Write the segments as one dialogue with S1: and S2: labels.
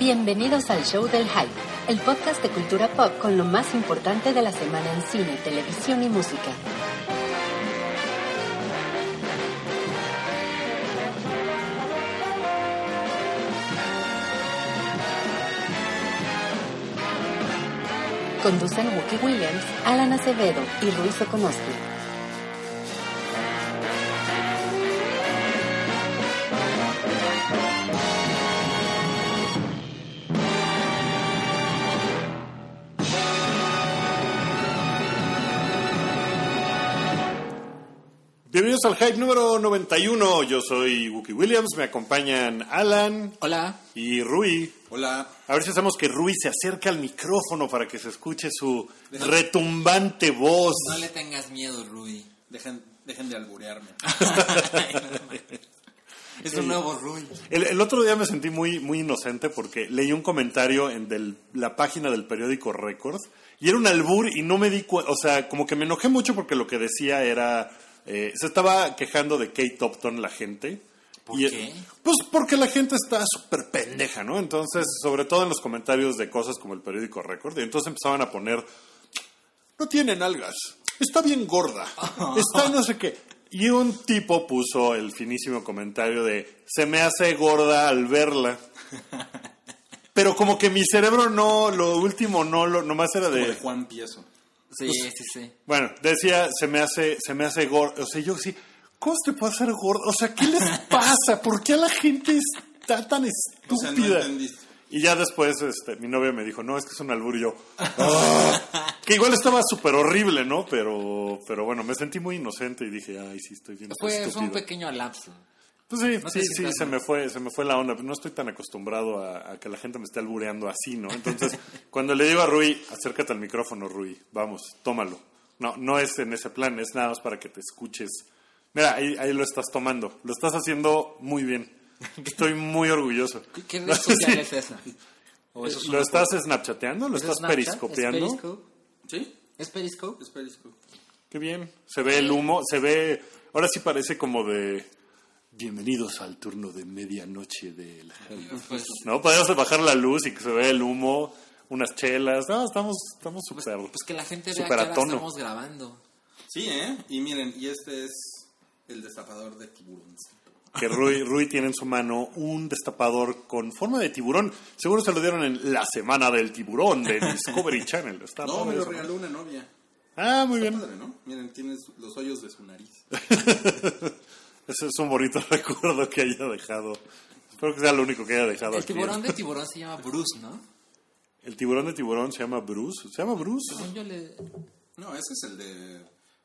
S1: Bienvenidos al Show del Hype, el podcast de cultura pop con lo más importante de la semana en cine, televisión y música. Conducen Wookie Williams, Alan Acevedo y Ruiz Okonoski.
S2: Bienvenidos al Hype número 91. Yo soy Wookie Williams, me acompañan Alan
S3: Hola.
S2: y Rui.
S4: Hola.
S2: A ver si hacemos que Rui se acerque al micrófono para que se escuche su retumbante voz.
S3: No le tengas miedo, Rui.
S4: Dejen, dejen de alburearme.
S3: es un nuevo Rui.
S2: El, el otro día me sentí muy, muy inocente porque leí un comentario en del- la página del periódico Record y era un albur y no me di cuenta, o sea, como que me enojé mucho porque lo que decía era, eh, se estaba quejando de Kate Upton la gente.
S3: ¿Por
S2: Y,
S3: qué?
S2: Pues porque la gente está súper pendeja, ¿no? Entonces, sobre todo en los comentarios de cosas como el periódico Record, y entonces empezaban a poner, no tiene nalgas, está bien gorda, está no sé qué. Y un tipo puso el finísimo comentario de, se me hace gorda al verla. Pero como que mi cerebro no, lo último no, lo, nomás era
S4: Como de
S2: de...
S4: Juan Pieso.
S3: Sí,
S2: Pues,
S3: sí, sí.
S2: Bueno, decía, se me hace, se me hace gordo. O sea, yo sí, ¿cómo se te puede hacer gordo? O sea, ¿qué les pasa? ¿Por qué la gente está tan
S4: O sea, no
S2: estúpida?
S4: entendiste.
S2: y ya después, este, mi novia me dijo, no, es que es un albur y yo. "Ah". que igual estaba súper horrible, ¿no? Pero, pero bueno, me sentí muy inocente y dije, ay, sí, estoy bien
S3: Fue, fue un
S2: estúpido".
S3: pequeño lapso.
S2: Pues sí,
S3: No
S2: sí, sí, se me fue, se me fue la onda. No estoy tan acostumbrado a, a que la gente me esté albureando así, ¿no? Entonces, cuando le digo a Rui, acércate al micrófono, Rui, vamos, tómalo. No, no es en ese plan, es nada más para que te escuches. Mira, ahí, ahí lo estás tomando, lo estás haciendo muy bien. Estoy muy orgulloso.
S3: ¿Qué, qué red social es esa? ¿O eso es
S2: ¿Lo estás snapchateando? ¿Lo
S3: ¿Es
S2: estás
S3: Snapchat?
S2: periscopeando?
S3: ¿Es Periscope?
S4: ¿Sí?
S3: ¿Es Periscope?
S4: Es Periscope.
S2: Qué bien. Se ve el humo, se ve. Ahora sí parece como de. Bienvenidos al turno de medianoche del.
S3: Pues,
S2: No, podemos bajar la luz y que se vea el humo, unas chelas. No, estamos estamos súper.
S3: pues que la gente vea que ahora estamos grabando.
S4: Sí, ¿eh? Y miren, y este es el destapador de tiburones.
S2: que Rui, Rui tiene en su mano un destapador con forma de tiburón. Seguro se lo dieron en la semana del tiburón de Discovery Channel. Está
S4: No, me lo regaló una novia.
S2: Ah, muy bien.
S4: Padre, ¿no? Miren, tiene su- los hoyos de su nariz.
S2: Ese es un bonito recuerdo que haya dejado. Espero que sea lo único que haya dejado
S3: El
S2: aquí.
S3: tiburón de tiburón se llama Bruce, ¿no?
S2: El tiburón de tiburón se llama Bruce. ¿Se llama Bruce?
S3: Según yo le...
S4: No, ese es el de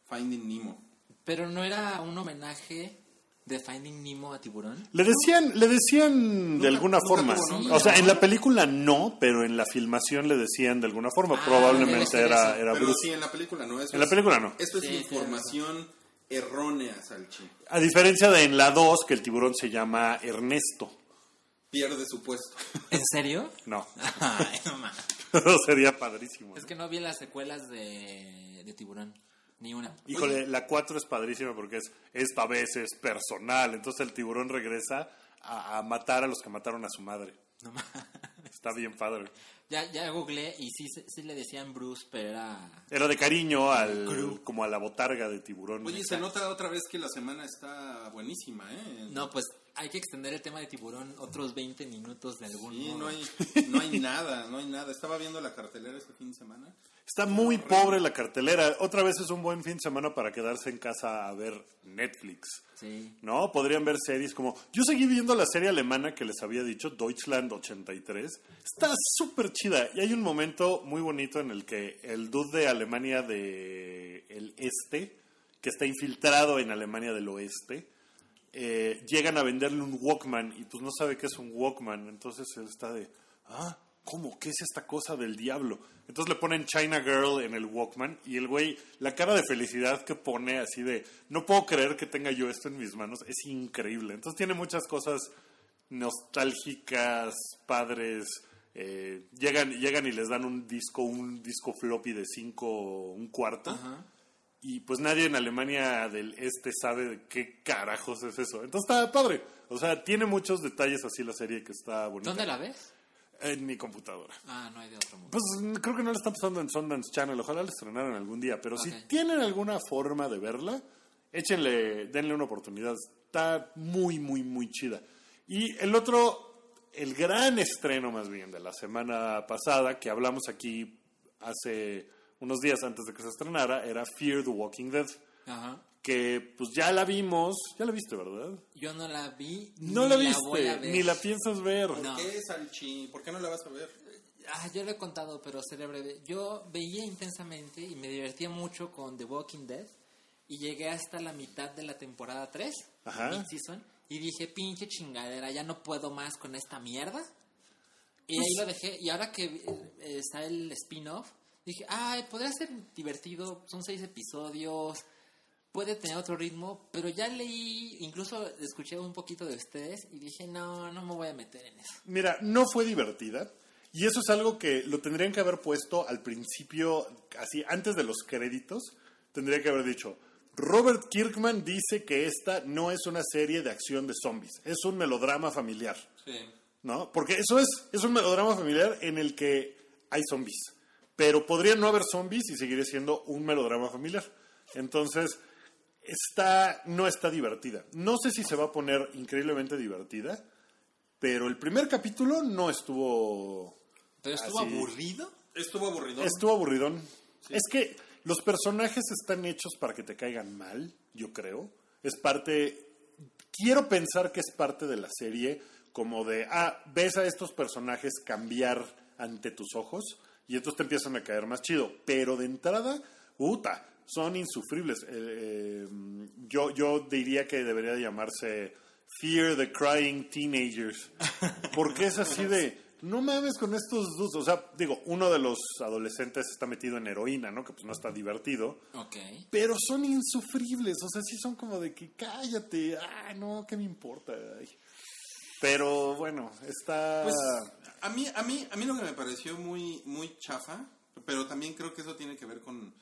S4: Finding Nemo.
S3: Pero no era un homenaje de Finding Nemo a tiburón.
S2: Le decían, le decían de alguna forma. o sea,
S3: ¿no?
S2: en la película no, pero en la filmación le decían de alguna forma.
S3: Ah,
S2: Probablemente era, era
S4: Pero
S2: Bruce.
S4: sí, en la película no. Eso
S2: En la película no.
S4: Esto es
S3: Sí,
S4: información errónea, Salchi.
S2: A diferencia de en la 2, que el tiburón se llama Ernesto.
S4: Pierde su puesto.
S3: ¿En serio?
S2: No,
S3: Ay, no mames.
S2: sería padrísimo.
S3: Es que no vi las secuelas de, de tiburón. Ni una.
S2: Híjole, la 4 es padrísima porque es esta vez es personal. Entonces el tiburón regresa a, a matar a los que mataron a su madre.
S3: No mames.
S2: Está bien padre.
S3: Ya, ya googleé y sí, sí le decían Bruce, pero era...
S2: Era de cariño al como a la botarga de tiburón.
S4: Oye, se nota otra vez que la semana está buenísima, ¿eh?
S3: No, pues hay que extender el tema de tiburón otros 20 minutos de algún
S4: Sí,
S3: modo.
S4: no hay, no hay nada, no hay nada. Estaba viendo la cartelera este fin de semana.
S2: Está muy pobre la cartelera. Otra vez es un buen fin de semana para quedarse en casa a ver Netflix.
S3: Sí.
S2: ¿No? Podrían ver series como... Yo seguí viendo la serie alemana que les había dicho, Deutschland 83. Está súper chida. Y hay un momento muy bonito en el que el dude de Alemania de el Este, que está infiltrado en Alemania del Oeste, eh, llegan a venderle un Walkman y pues no sabe qué es un Walkman. Entonces él está de... Ah, ¿cómo? ¿Qué es esta cosa del diablo? Entonces le ponen China Girl en el Walkman y el güey, la cara de felicidad que pone así de, no puedo creer que tenga yo esto en mis manos, es increíble. Entonces tiene muchas cosas nostálgicas, padres. eh, llegan, llegan y les dan un disco, un disco floppy de cinco, un cuarto.
S3: Ajá.
S2: Y pues nadie en Alemania del Este sabe de qué carajos es eso. Entonces está padre. O sea, tiene muchos detalles así la serie que está bonita.
S3: ¿Dónde la ves?
S2: En mi computadora.
S3: Ah, no hay de otro mundo.
S2: Pues creo que no la están pasando en Sundance Channel. Ojalá la estrenaran algún día. Pero si
S3: Ok.
S2: tienen alguna forma de verla, échenle, denle una oportunidad. Está muy, muy, muy chida. Y el otro, el gran estreno más bien de la semana pasada, que hablamos aquí hace unos días antes de que se estrenara, era Fear the Walking Dead.
S3: Ajá.
S2: Que pues ya la vimos. Ya la viste, ¿verdad?
S3: Yo no la vi.
S2: No
S3: ni
S2: la
S3: voy a
S2: viste,
S3: ver.
S2: ni la piensas ver.
S4: ¿Por
S3: No.
S4: qué, Salchi? ¿Por qué no la vas a ver?
S3: Ah, yo lo he contado, pero seré breve. Yo veía intensamente y me divertía mucho con The Walking Dead. Y llegué hasta la mitad de la temporada 3,
S2: Ajá.
S3: mid-season, y dije, pinche chingadera, ya no puedo más con esta mierda. Y
S2: Pues
S3: ahí lo dejé. Y ahora que eh, está el spin-off, dije, ay, podría ser divertido. Son seis episodios, puede tener otro ritmo. Pero ya leí, incluso escuché un poquito de ustedes y dije, no, no me voy a meter en eso.
S2: Mira, no fue divertida. Y eso es algo que lo tendrían que haber puesto al principio, así, antes de los créditos. Tendría que haber dicho, Robert Kirkman dice que esta no es una serie de acción de zombies, es un melodrama familiar.
S4: Sí.
S2: ¿No? Porque eso es, es un melodrama familiar en el que hay zombies. Pero podría no haber zombies y seguiría siendo un melodrama familiar. Entonces, está, no está divertida. No sé si se va a poner increíblemente divertida, pero el primer capítulo no estuvo...
S3: Pero estuvo
S2: Así.
S3: aburrido.
S4: Estuvo aburrido.
S2: Estuvo aburridón. Es que los personajes están hechos para que te caigan mal, yo creo. Es parte. Quiero pensar que es parte de la serie, como de, ah, ves a estos personajes cambiar ante tus ojos y entonces te empiezan a caer más chido. Pero de entrada, puta, son insufribles. Eh, eh, yo, yo diría que debería de llamarse Fear the Crying Teenagers. Porque es así de, no mames con estos dos. O sea, digo, uno de los adolescentes está metido en heroína, ¿no? Que pues no está divertido.
S3: Ok.
S2: Pero son insufribles. O sea, sí son como de que cállate. Ah, no, ¿qué me importa? Ay. Pero bueno, está.
S4: Pues a mí, a mí, a mí lo que me pareció muy, muy chafa, pero también creo que eso tiene que ver con,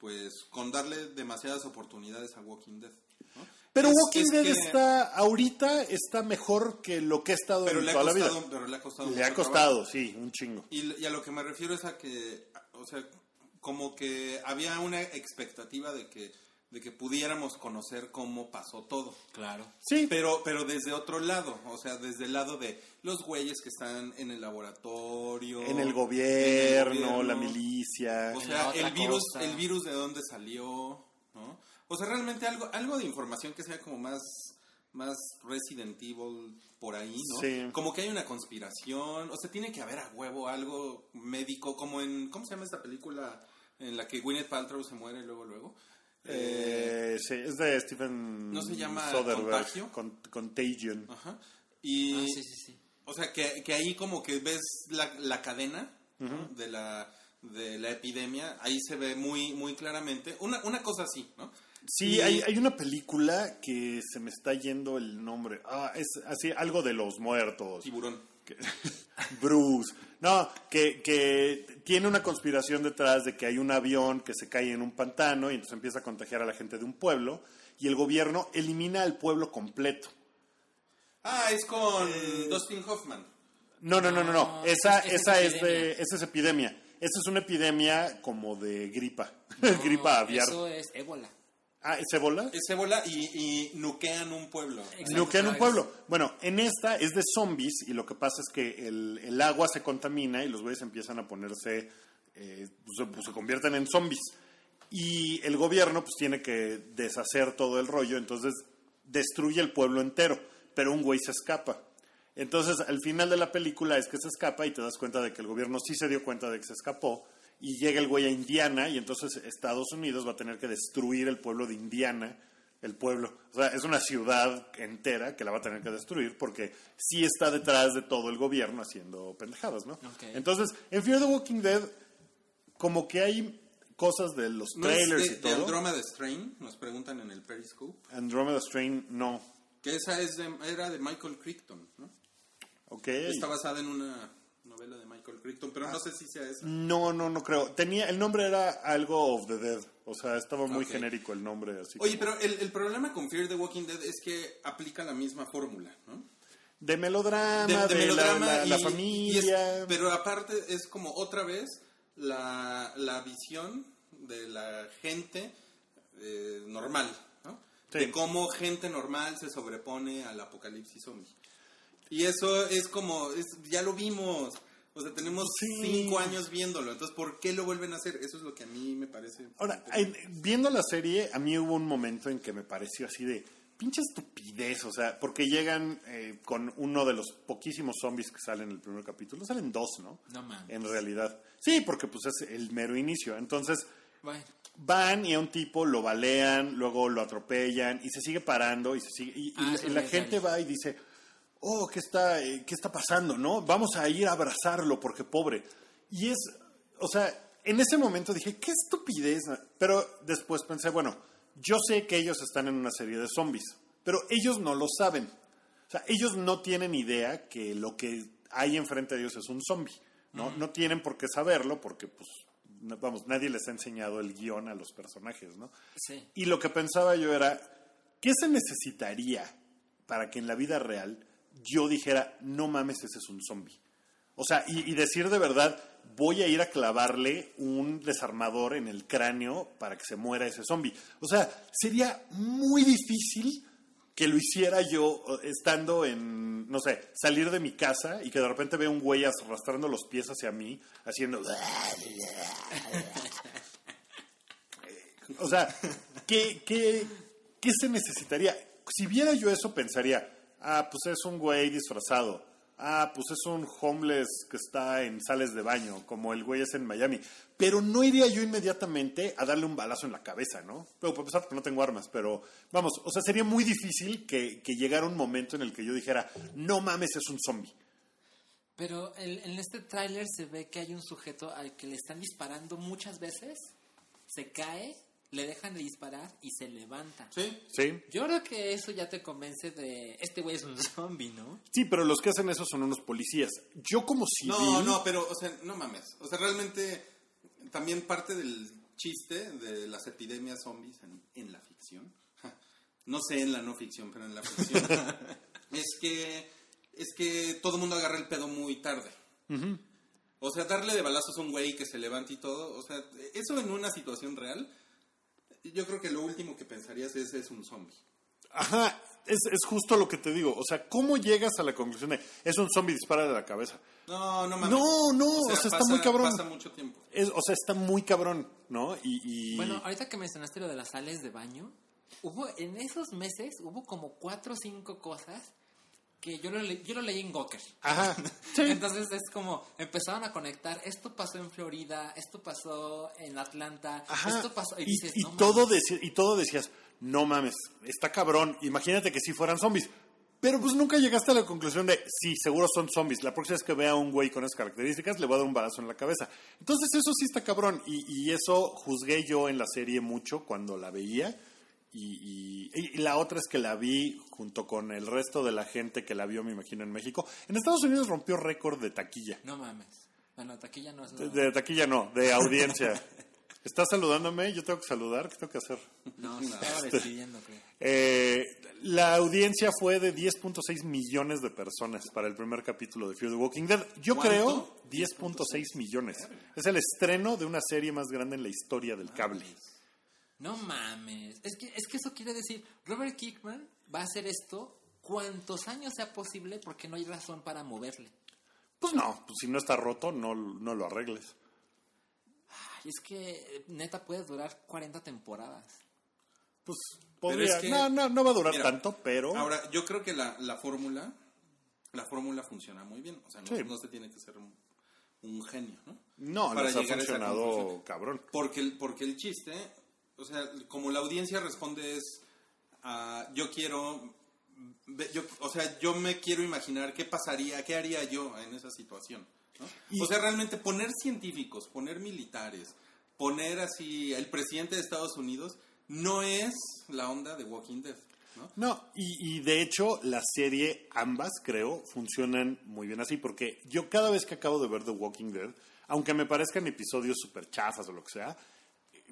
S4: pues, con darle demasiadas oportunidades a Walking Dead. ¿no?
S2: pero
S4: Es-
S2: Walking
S4: es
S2: Dead
S4: que-
S2: está, ahorita está mejor que lo que ha estado
S4: pero
S2: en
S4: le ha
S2: toda la
S4: costado,
S2: vida.
S4: pero le ha costado.
S2: Le ha costado,
S4: trabajo.
S2: sí, un chingo.
S4: Y, y a lo que me refiero es a que, o sea, como que había una expectativa de que, de que pudiéramos conocer cómo pasó todo.
S3: Claro.
S2: Sí,
S4: Pero, pero desde otro lado, o sea, desde el lado de los güeyes que están en el laboratorio,
S2: en el
S4: en el
S2: gobierno, la milicia.
S4: O sea, el virus,
S3: cosa.
S4: el virus de dónde salió, ¿no? O sea, realmente algo, algo de información que sea como más, más Resident Evil por ahí, ¿no?
S2: Sí.
S4: Como que hay una conspiración, o sea, tiene que haber a huevo algo médico, como en, ¿cómo se llama esta película en la que Gwyneth Paltrow se muere luego, luego?
S2: Eh, sí, es de Stephen
S4: ¿No se llama
S2: Soderbergh,
S4: Contagio?
S2: Con- Contagion.
S4: Ajá. Y,
S3: Ah, sí, sí, sí.
S4: o sea, que, que ahí como que ves la, la cadena ¿no? de, la, de la epidemia, ahí se ve muy, muy claramente. Una, una cosa así, ¿no?
S2: Sí,
S4: Y-
S2: hay, hay una película que se me está yendo el nombre. Ah, es así, algo de los muertos.
S4: Tiburón.
S2: Bruce. No, que, que tiene una conspiración detrás de que hay un avión que se cae en un pantano y entonces empieza a contagiar a la gente de un pueblo y el gobierno elimina al pueblo completo.
S4: Ah, es con
S2: Eh,
S4: Dustin Hoffman.
S2: No, no, no, no, no.
S3: No,
S2: Esa,
S3: esa es
S2: esa es,
S3: epidemia.
S2: de, esa es epidemia. Esa es una epidemia como de gripa, gripa aviar.
S3: Eso es ébola.
S2: Ah, ¿es ébola?
S4: Es ébola y, y nuquean un pueblo.
S3: Exacto.
S2: Nuquean un pueblo. Bueno, en esta es de zombies y lo que pasa es que el, el agua se contamina y los güeyes empiezan a ponerse, eh, pues, se- pues, se convierten en zombies. Y el gobierno pues tiene que deshacer todo el rollo, entonces destruye el pueblo entero, pero un güey se escapa. Entonces, al final de la película es que se escapa y te das cuenta de que el gobierno sí se dio cuenta de que se escapó y llega el güey a Indiana y entonces Estados Unidos va a tener que destruir el pueblo de Indiana, el pueblo. O sea, es una ciudad entera que la va a tener que destruir porque sí está detrás de todo el gobierno haciendo pendejadas, ¿no? Entonces, en Fear the Walking Dead, como que hay cosas de los
S4: ¿No es
S2: trailers
S4: de,
S2: y
S4: de
S2: todo.
S4: Andromeda Strain? Nos preguntan en el Periscope.
S2: Andromeda Strain, no.
S4: Que esa es de, era de Michael Crichton, ¿no?
S2: Ok.
S4: Está basada en una Crichton, pero no sé si sea esa.
S2: No, no, no creo. Tenía, el nombre era algo of the Dead. O sea, estaba muy genérico el nombre. Así
S4: Oye,
S2: como-
S4: pero el, el problema con Fear the Walking Dead es que aplica la misma fórmula, ¿no?
S2: de melodrama,
S4: de,
S2: de,
S4: de
S2: la-
S4: melodrama
S2: la, la
S4: y-
S2: familia.
S4: es- pero aparte es como otra vez la, la visión de la gente eh, normal, ¿no?
S2: Sí.
S4: De cómo gente normal se sobrepone al apocalipsis zombie. Y eso es como, es, ya lo vimos. O sea, tenemos
S2: Sí.
S4: cinco años viéndolo. Entonces, ¿por qué lo vuelven a hacer? Eso es lo que a mí me parece.
S2: Ahora, en- viendo la serie, a mí hubo un momento en que me pareció así de pinche estupidez, o sea, porque llegan eh, con uno de los poquísimos zombies que salen en el primer capítulo, salen dos, ¿no?
S3: No mames.
S2: En realidad. Sí, porque pues es el mero inicio. Entonces,
S3: Bueno,
S2: van y a un tipo lo balean, luego lo atropellan y se sigue parando y se sigue y, y
S3: Ah,
S2: la- y gente va y dice, oh, ¿qué está, eh, ¿qué está pasando? ¿No? Vamos a ir a abrazarlo porque pobre. Y es, o sea, en ese momento dije, qué estupidez. Pero después pensé, bueno, yo sé que ellos están en una serie de zombies, pero ellos no lo saben. O sea, ellos no tienen idea que lo que hay enfrente de ellos es un zombie. ¿no? no tienen por qué saberlo porque, pues, no- vamos, nadie les ha enseñado el guion a los personajes, ¿no?
S3: sí.
S2: Y lo que pensaba yo era, ¿qué se necesitaría para que en la vida real yo dijera, no mames, ese es un zombie? O sea, y, decir de verdad, voy a ir a clavarle un desarmador en el cráneo para que se muera ese zombie. O sea, sería muy difícil que lo hiciera yo eh, estando en, no sé, salir de mi casa y que de repente vea un güey arrastrando los pies hacia mí, haciendo... O sea, ¿qué, qué, qué se necesitaría? Si viera yo eso, pensaría, ah, pues es un güey disfrazado. Ah, pues es un homeless que está en sales de baño, como el güey es en Miami. Pero no iría yo inmediatamente a darle un balazo en la cabeza, ¿no? Pero por empezar, porque no tengo armas, pero vamos, o sea, sería muy difícil que, que llegara un momento en el que yo dijera, no mames, es un zombie.
S3: Pero el- en este tráiler se ve que hay un sujeto al que le están disparando muchas veces, se cae, le dejan de disparar y se levanta.
S4: ¿Sí?
S2: ¿Sí?
S3: Yo creo que eso ya te convence de este güey es un zombie, ¿no?
S2: Sí, pero los que hacen eso son unos policías. Yo como civil...
S4: No, no, pero, o sea, no mames. O sea, realmente también parte del chiste de las epidemias zombies en, en la ficción, no sé en la no ficción, pero en la ficción, es que es que todo el mundo agarra el pedo muy tarde. O sea, darle de balazos a un güey que se levante y todo, o sea, eso en una situación real, yo creo que lo último que pensarías es es un zombie.
S2: Ajá, es, es justo lo que te digo. O sea, ¿cómo llegas a la conclusión de es un zombie dispara de la cabeza?
S4: No, no mames.
S2: No, no, o sea, está
S4: pasa-
S2: muy cabrón.
S4: Pasa mucho tiempo.
S2: Es, o sea, está muy cabrón, ¿no? Y, y-
S3: Bueno, ahorita que mencionaste lo de las sales de baño, hubo en esos meses hubo como cuatro o cinco cosas que yo lo, le- yo lo leí en Gawker.
S2: Ajá, sí.
S3: Entonces es como empezaron a conectar, esto pasó en Florida, esto pasó en Atlanta,
S2: Ajá.
S3: esto pasó y,
S2: y,
S3: dices,
S2: y
S3: no
S2: todo deci- y todo decías, no mames, está cabrón. Imagínate que si fueran zombies. Pero pues nunca llegaste a la conclusión de, sí, seguro son zombies. La próxima vez que vea a un güey con esas características, le voy a dar un balazo en la cabeza. Entonces eso sí está cabrón. Y, y eso juzgué yo en la serie mucho cuando la veía. Y, y- y la otra es que la vi junto con el resto de la gente que la vio, me imagino, en México. En Estados Unidos rompió récord de taquilla.
S3: No mames. Bueno, taquilla no es
S2: De,
S3: nada.
S2: de taquilla no, de audiencia. ¿Estás saludándome? Yo tengo que saludar. ¿Qué tengo que hacer?
S3: No, se estaba despidiendo, creo.
S2: Eh, la audiencia fue de 10.6 millones de personas para el primer capítulo de Fear the Walking Dead. Yo
S4: ¿Cuánto?
S2: creo 10.6 millones. Es el estreno de una serie más grande en la historia del cable.
S3: No mames. Es que, es que eso quiere decir, Robert Kickman va a hacer esto cuantos años sea posible porque no hay razón para moverle.
S2: Pues no, pues si no está roto, no, no lo arregles.
S3: Ay, es que neta puede durar 40 temporadas.
S2: Pues podría.
S4: es que-
S2: no, no, no va a durar
S4: Mira,
S2: tanto, pero.
S4: Ahora, yo creo que la, la fórmula, la fórmula funciona muy bien. O sea, no,
S2: Sí.
S4: no se tiene que ser un, un genio, ¿no?
S2: no,
S4: para
S2: les ha funcionado cabrón.
S4: Porque el, porque el chiste, o sea, como la audiencia responde es, ah, yo quiero, yo, o sea, yo me quiero imaginar qué pasaría, qué haría yo en esa situación. ¿no?
S2: Y-
S4: O sea, realmente poner científicos, poner militares, poner así el presidente de Estados Unidos, no es la onda de Walking Dead. ¿no?
S2: No, y, y de hecho la serie, ambas creo, funcionan muy bien así, porque yo cada vez que acabo de ver The Walking Dead, aunque me parezcan episodios súper chafas o lo que sea,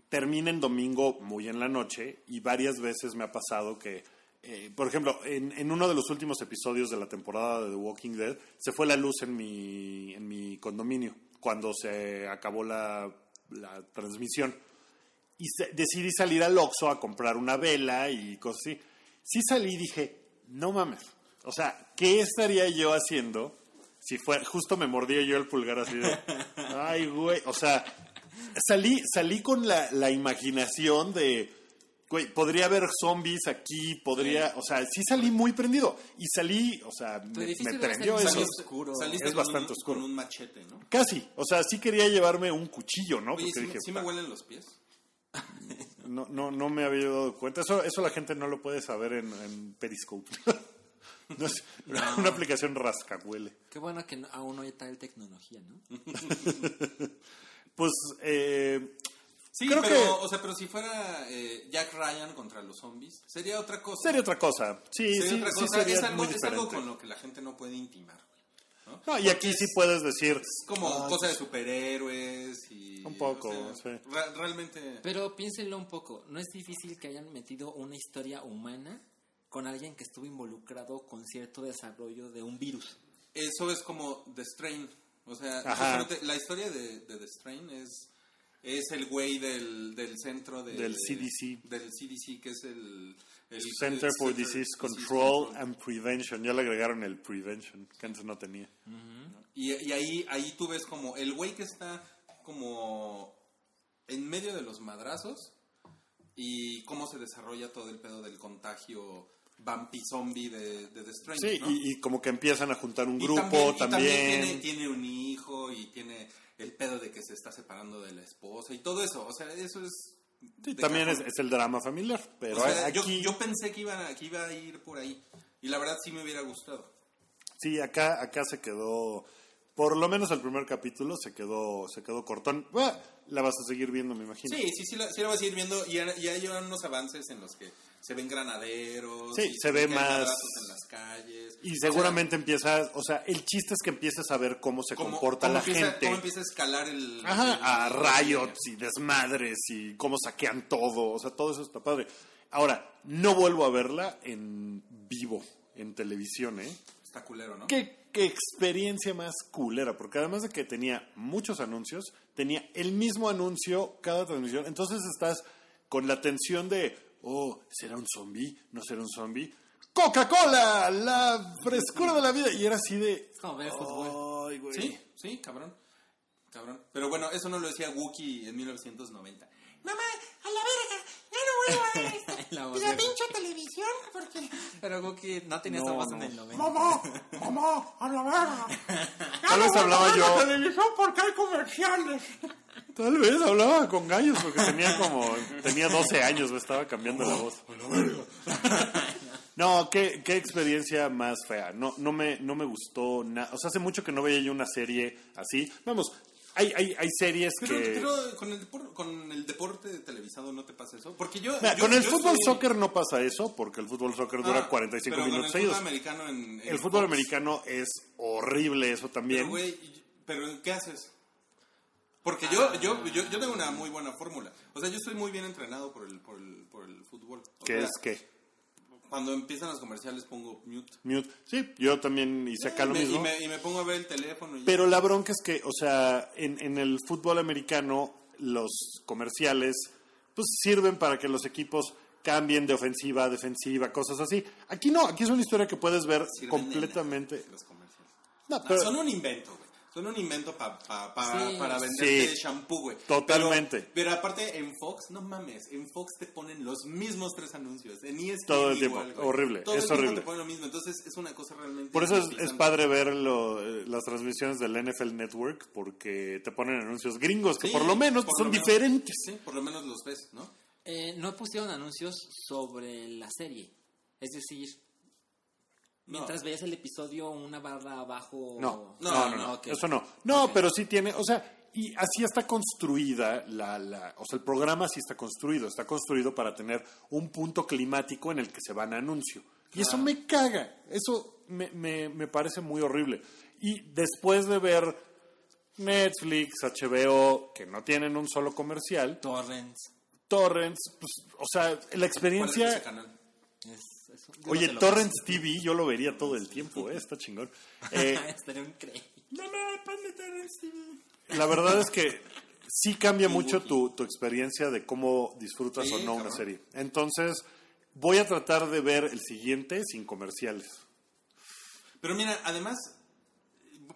S2: termina en domingo muy en la noche y varias veces me ha pasado que eh, por ejemplo, en, en uno de los últimos episodios de la temporada de The Walking Dead, se fue la luz en mi, en mi condominio cuando se acabó la, la transmisión. Y se- decidí salir al Oxxo a comprar una vela y cosas así. Sí salí y dije, no mames. O sea, ¿qué estaría yo haciendo si fue justo me mordía yo el pulgar así de, ay, güey, o sea, salí, salí con la, la imaginación de, güey, podría haber zombies aquí, podría, o sea, sí salí muy prendido y salí, o sea, me, me prendió eso.
S3: muy oscuro.
S4: Saliste
S2: Es bastante
S4: un,
S2: oscuro.
S4: con un machete, ¿no?
S2: Casi, o sea, sí quería llevarme un cuchillo, ¿no?
S4: Oye,
S2: Porque
S4: ¿sí,
S2: dije,
S4: sí me huelen los pies?
S2: no, no, no me había dado cuenta. Eso, eso la gente no lo puede saber en, en Periscope. No es una aplicación rascahuele.
S3: Qué bueno que no- aún no hay tal tecnología, ¿no?
S2: Pues, eh,
S4: Sí,
S2: Creo
S4: pero,
S2: que-
S4: o sea, pero si fuera eh, Jack Ryan contra los zombies, sería otra cosa.
S2: sería otra cosa. Sí,
S4: Sería
S2: sí,
S4: otra
S2: sí
S4: cosa.
S2: sería
S4: es, algo,
S2: muy
S4: es
S2: diferente.
S4: algo con lo que la gente no puede intimar. ¿no?
S2: No, y aquí sí puedes decir,
S4: Es como cosa de superhéroes y...
S2: Un poco,
S4: o sea,
S2: sí.
S4: realmente...
S3: Pero piénsenlo un poco, no es difícil que hayan metido una historia humana con alguien que estuvo involucrado con cierto desarrollo de un virus.
S4: Eso es como The Strain. O sea, justamente la historia de, de The Strain es, es el güey del, del centro de-
S2: Del CDC.
S4: Del CDC, que es el... el
S2: Center
S4: el
S2: for
S4: Center
S2: Disease Control
S4: Control.
S2: and Prevention. Ya le agregaron el prevention, que antes no tenía.
S4: Y, y ahí, ahí tú ves como el güey que está como en medio de los madrazos y cómo se desarrolla todo el pedo del contagio vampi zombie de, de The Strain.
S2: Sí,
S4: ¿no?
S2: y, y como que empiezan a juntar un
S4: Y
S2: grupo
S4: y
S2: también.
S4: tiene, tiene un hijo y tiene el pedo de que se está separando de la esposa y todo eso. O sea, eso es.
S2: Sí, también es, es el drama familiar. Pero
S4: O sea,
S2: aquí,
S4: yo, yo pensé que iba, que iba a ir por ahí. Y la verdad sí me hubiera gustado.
S2: sí, acá, acá se quedó, por lo menos el primer capítulo se quedó, se quedó cortón. La vas a seguir viendo, me imagino.
S4: Sí, sí, sí, la, sí la vas a ir viendo. Y, ya- hay unos avances en los que se ven granaderos.
S2: Sí,
S4: y
S2: se ve
S4: que
S2: más-
S4: en las calles.
S2: Y seguramente empiezas, o sea, el chiste es que empieces a ver cómo se
S4: O cómo-
S2: comporta
S4: cómo
S2: la
S4: empieza,
S2: gente.
S4: Cómo empieza a escalar el.
S2: Ajá,
S4: el-
S2: a riots y desmadres y cómo saquean todo, o sea, todo eso está padre. Ahora, no vuelvo a verla en vivo, en televisión, ¿eh?
S4: Está culero, ¿no?
S2: ¿Qué, qué experiencia más culera, porque además de que tenía muchos anuncios, tenía el mismo anuncio cada transmisión, entonces estás con la tensión de, oh, ¿será un zombie? ¿No será un zombie? Coca-Cola, la frescura de la vida, y era así de...
S3: Es
S2: güey.
S4: Sí, sí, cabrón. Cabrón. Pero bueno, eso no lo decía Wookiee en 1990.
S5: Mamá, a la verga, ya no vuelvo a ver
S3: La voz
S5: la
S3: de-
S5: pinche televisión porque...
S3: Pero Guki no tenía
S2: No,
S3: esa voz
S2: no.
S3: en el 90.
S5: Mamá, mamá, a la verga.
S2: Tal vez hablaba
S5: a
S2: yo.
S5: la televisión porque hay comerciales.
S2: Tal vez hablaba con gallos porque tenía como tenía 12 años, me estaba cambiando la voz. No, qué, qué experiencia más fea. No, no me, no me gustó nada. O sea, hace mucho que no veía yo una serie así. Vamos, hay, hay, hay series
S4: Pero,
S2: que.
S4: pero con, el depor- con el deporte televisado no te pasa eso. Porque yo.
S2: Mira,
S4: yo-
S2: con el
S4: yo
S2: fútbol
S4: soy-
S2: soccer no pasa eso, porque el fútbol soccer dura
S4: Ah,
S2: 45
S4: pero
S2: minutos
S4: con el fútbol americano en, en
S2: El fútbol
S4: Fox.
S2: americano es horrible, eso también.
S4: Pero, güey, pero ¿qué haces? Porque yo, yo, yo, yo tengo una muy buena fórmula. O sea, yo estoy muy bien entrenado por el, por el, por el fútbol. O
S2: ¿Qué
S4: sea,
S2: es qué?
S4: Cuando empiezan los comerciales pongo mute.
S2: Mute. Sí, yo también hice acá lo
S4: me,
S2: mismo.
S4: y, me, y me pongo a ver el teléfono. Y
S2: Pero la bronca es que, o sea, en, en el fútbol americano, los comerciales, pues sirven para que los equipos cambien de ofensiva a defensiva, cosas así. Aquí no, aquí es una historia que puedes ver
S4: sirven
S2: completamente.
S4: los comerciales.
S2: No,
S4: No,
S2: pero-
S4: son un invento, güey. Son un invento pa- pa- pa-
S3: Sí.
S4: para venderte
S2: Sí.
S4: shampoo, güey.
S2: Totalmente.
S4: Pero, pero aparte, en Fox, no mames, en Fox te ponen los mismos tres anuncios. En ESPN
S2: Todo el
S4: igual,
S2: tiempo. Horrible,
S4: Todo
S2: es
S4: el tiempo
S2: horrible.
S4: te ponen lo mismo. Entonces, es una cosa realmente...
S2: Por eso es, padre ver lo- eh, las transmisiones del NFL Network, porque te ponen anuncios gringos, que
S4: Sí,
S2: por lo menos
S4: por
S2: son
S4: lo menos.
S2: diferentes.
S4: Sí, por lo menos los ves, ¿no?
S3: Eh, no pusieron anuncios sobre la serie. Es decir, mientras veías el episodio, una barra abajo.
S2: No, no,
S4: No,
S2: no, no, eso no. No, pero sí tiene, o sea, y así está construida la, la, o sea, el programa así está construido, está construido para tener un punto climático en el que se van a anuncio. Y eso me caga, eso me, me, me parece muy horrible. Y después de ver Netflix, HBO, que no tienen un solo comercial,
S3: Torrents.
S2: Torrents, pues, o sea, la
S4: ¿Cuál es ese
S2: experiencia...
S4: canal?
S3: Es eso. Yo no
S2: Oye,
S3: lo
S2: Torrents TV yo lo vería todo el tiempo, ¿eh? está chingón. Eh.
S3: Estaría un cre-
S4: Mamá, ponme Torrents TV.
S2: la verdad es que sí cambia mucho tu, tu experiencia de cómo disfrutas
S4: Sí,
S2: o no una
S4: cabrón.
S2: serie. Entonces, voy a tratar de ver el siguiente sin comerciales.
S4: Pero mira, además,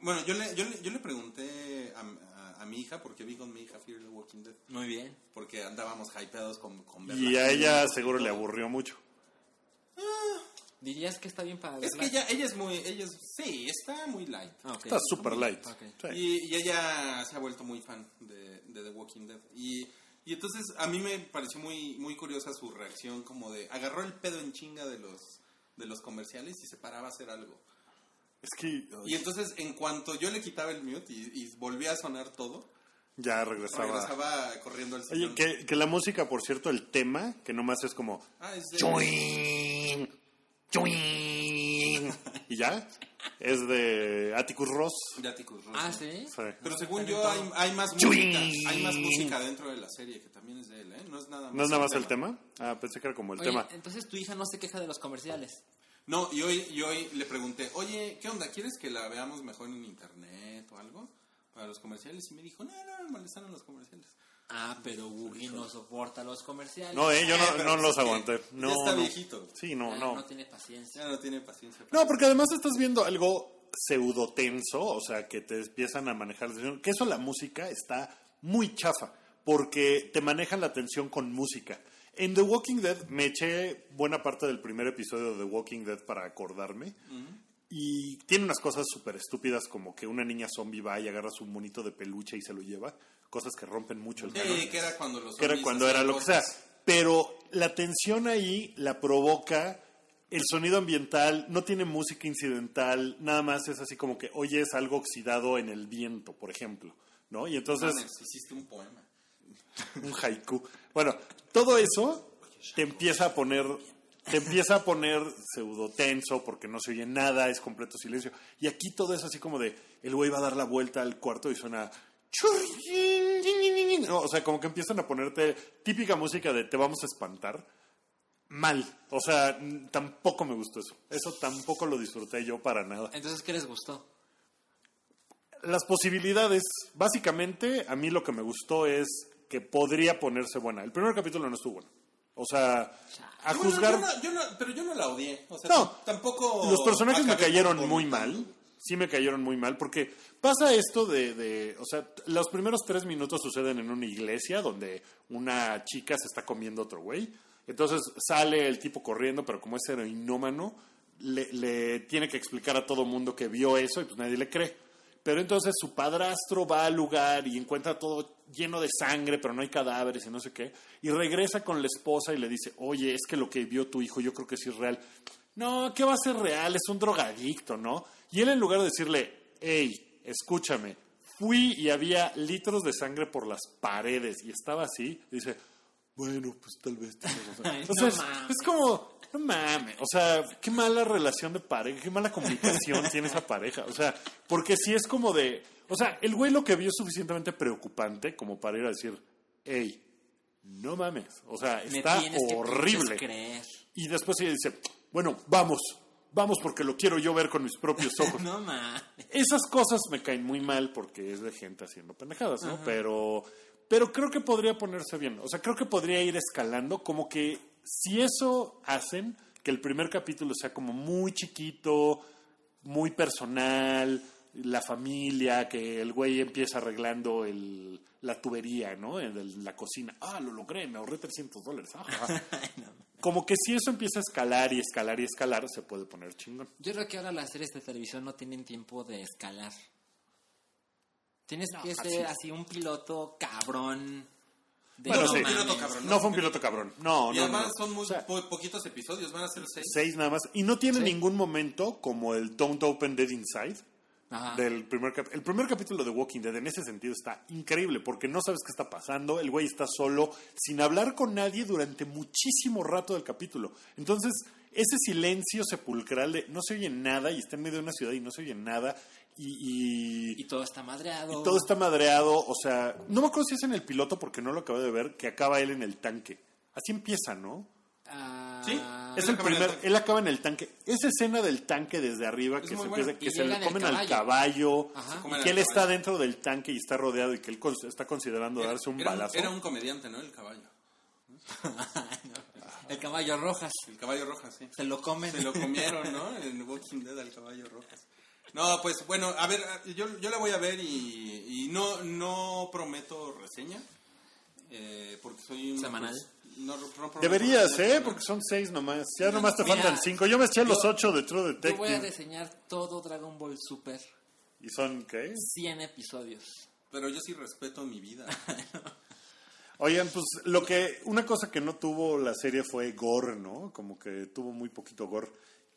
S4: bueno, yo le, yo le, yo le pregunté a, a- a mi hija, porque vi con mi hija Fear the Walking Dead,
S3: Muy bien.
S4: porque andábamos hypeados con, con
S2: Y
S4: verla
S2: a ella
S4: y
S2: seguro le aburrió mucho.
S3: ¿Dirías que está bien para
S4: Es que ella, ella es muy, ella es, sí, está muy light.
S3: Ah, ok.
S2: Está super light.
S3: Ok.
S2: Sí.
S4: Y, y ella se ha vuelto muy fan de, de The Walking Dead. Y, y entonces a mí me pareció muy, muy curiosa su reacción, como de agarró el pedo en chinga de los, de los comerciales y se paraba a hacer algo.
S2: Es que
S4: Y entonces en cuanto yo le quitaba el mute y, y volvía a sonar todo,
S2: ya regresaba.
S4: regresaba corriendo al
S2: Oye, que, que la música, por cierto, el tema, que nomás es como...
S4: Ah, es de-
S2: "Chuing, chuing", y ya, es de Atticus Ross.
S4: de Atticus Ross.
S3: Ah, ¿sí?
S2: Sí.
S4: Pero según yo hay, hay más música, hay más música dentro de la serie que también es de él, ¿eh? No es nada más.
S2: ¿No es nada más el tema? Ah, pensé que era como el
S3: Oye,
S2: tema.
S3: entonces tu hija no se queja de los comerciales.
S4: No, y hoy, y hoy le pregunté, oye, ¿qué onda? ¿Quieres que la veamos mejor en internet o algo? Para los comerciales. Y me dijo, no, no, me molestaron los comerciales.
S3: Ah, pero Woogie no soporta los comerciales.
S2: No, eh, yo
S4: Eh,
S2: no,
S4: pero
S2: no los aguanté.
S4: ya
S2: No,
S4: está
S2: no.
S4: viejito.
S2: Sí, no,
S3: Ya
S2: no.
S3: no tiene paciencia.
S4: Ya no tiene paciencia.
S2: No, porque además estás viendo algo pseudotenso, o sea, que te empiezan a manejar la atención. Que eso la música está muy chafa, porque te manejan la atención con música. En The Walking Dead me eché buena parte del primer episodio de The Walking Dead para acordarme. Y tiene unas cosas súper estúpidas como que una niña zombie va y agarra su monito de peluche y se lo lleva. Cosas que rompen mucho el canon
S4: Sí, que era cuando los
S2: que era cuando era lo que sea. Pero la tensión ahí la provoca el sonido ambiental, no tiene música incidental, nada más es así como que oyes algo oxidado en el viento, por ejemplo, ¿no? Y entonces,
S4: Mames, hiciste un poema.
S2: un haiku. Bueno, todo eso te empieza a poner te empieza a poner pseudo tenso porque no se oye nada, es completo silencio. Y aquí todo es así como de el güey va a dar la vuelta al cuarto y suena no, o sea, como que empiezan a ponerte típica música de te vamos a espantar. Mal, o sea, tampoco me gustó eso. Eso tampoco lo disfruté yo para nada.
S3: Entonces, ¿qué les gustó?
S2: Las posibilidades, básicamente, a mí lo que me gustó es que podría ponerse buena. El primer capítulo no estuvo bueno. O sea, a
S4: Bueno,
S2: juzgar...
S4: yo no- yo no- pero yo no la odié. O sea,
S2: No.
S4: tampoco.
S2: Los personajes me cayeron muy mal. Sí me cayeron muy mal porque pasa esto de, de- o sea, los primeros tres minutos suceden en una iglesia donde una chica se está comiendo a otro güey. Entonces sale el tipo corriendo, pero como es heroinómano, le, le tiene que explicar a todo mundo que vio eso y pues nadie le cree. Pero entonces su padrastro va al lugar y encuentra todo lleno de sangre, pero no hay cadáveres y no sé qué. Y regresa con la esposa y le dice, oye, es que lo que vio tu hijo yo creo que es real. No, ¿qué va a ser real? Es un drogadicto, ¿no? Y él en lugar de decirle, hey, escúchame, fui y había litros de sangre por las paredes y estaba así, dice, bueno, pues tal vez tienes razón".
S3: Ay,
S2: O sea,
S3: no
S2: es- es como, no mames, o sea, qué mala relación de pareja, qué mala comunicación tiene esa pareja, o sea, porque si es como de, o sea, el güey lo que vio es suficientemente preocupante como para ir a decir, hey, no mames, o sea, está
S3: que
S2: horrible.
S3: creer.
S2: Y después ella dice, bueno, vamos, vamos porque lo quiero yo ver con mis propios ojos.
S3: No mames.
S2: Esas cosas me caen muy mal porque es de gente haciendo pendejadas, ¿no? Pero, pero creo que podría ponerse bien. O sea, creo que podría ir escalando. Como que si eso hacen, que el primer capítulo sea como muy chiquito, muy personal, la familia, que el güey empieza arreglando el, la tubería, ¿no? En el- la cocina. Ah, lo logré, me ahorré 300 dólares. Como que si eso empieza a escalar y escalar y escalar, se puede poner chingón.
S3: Yo creo que ahora las series de televisión no tienen tiempo de escalar. Tienes que ser así un piloto cabrón. De
S2: Bueno,
S3: no
S2: sí.
S4: piloto cabrón.
S2: No fue un piloto cabrón. No,
S4: Y
S2: no,
S4: además
S2: no.
S4: son muy
S2: O sea,
S4: po- poquitos episodios, van a ser seis.
S2: seis nada más. Y no tiene
S3: Sí.
S2: ningún momento como el Don't Open Dead Inside
S3: Ajá.
S2: del primer cap- El primer capítulo de Walking Dead en ese sentido está increíble porque no sabes qué está pasando. El güey está solo, sin hablar con nadie durante muchísimo rato del capítulo. Entonces, ese silencio sepulcral de no se oye nada y está en medio de una ciudad y no se oye nada. Y, y-
S3: Y todo está madreado.
S2: y todo está madreado. O sea, no me acuerdo si es en el piloto porque no lo acabo de ver, que acaba él en el tanque. Así empieza, ¿no?
S3: Ah,
S4: Sí.
S2: Es el primer, él acaba en el tanque. Esa escena del tanque desde arriba
S4: Es
S2: que se empieza, que se le comen al
S3: caballo. Ajá.
S2: y que él está dentro del tanque y está rodeado y que él está considerando darse un
S4: era,
S2: balazo.
S4: era un comediante, ¿no? El caballo.
S3: El caballo rojas.
S4: El caballo roja, sí.
S3: Se lo comen.
S4: Se lo comieron, ¿no? En Walking Dead al caballo rojas. No, pues bueno, a ver, yo, yo la voy a ver y, y no, no prometo reseña. eh, porque soy un.
S3: Semanal.
S4: no, no prometo
S2: Deberías, ¿eh? Porque son seis nomás. Ya nomás te
S3: Mira,
S2: faltan cinco. Yo me eché los
S3: yo-
S2: ocho de True
S3: Yo voy a
S2: Detective.
S3: reseñar todo Dragon Ball Super.
S2: ¿Y son qué?
S3: 100 episodios.
S4: Pero yo sí respeto mi vida.
S2: Oigan, pues lo que. Una cosa que no tuvo la serie fue gore, ¿no? Como que tuvo muy poquito gore.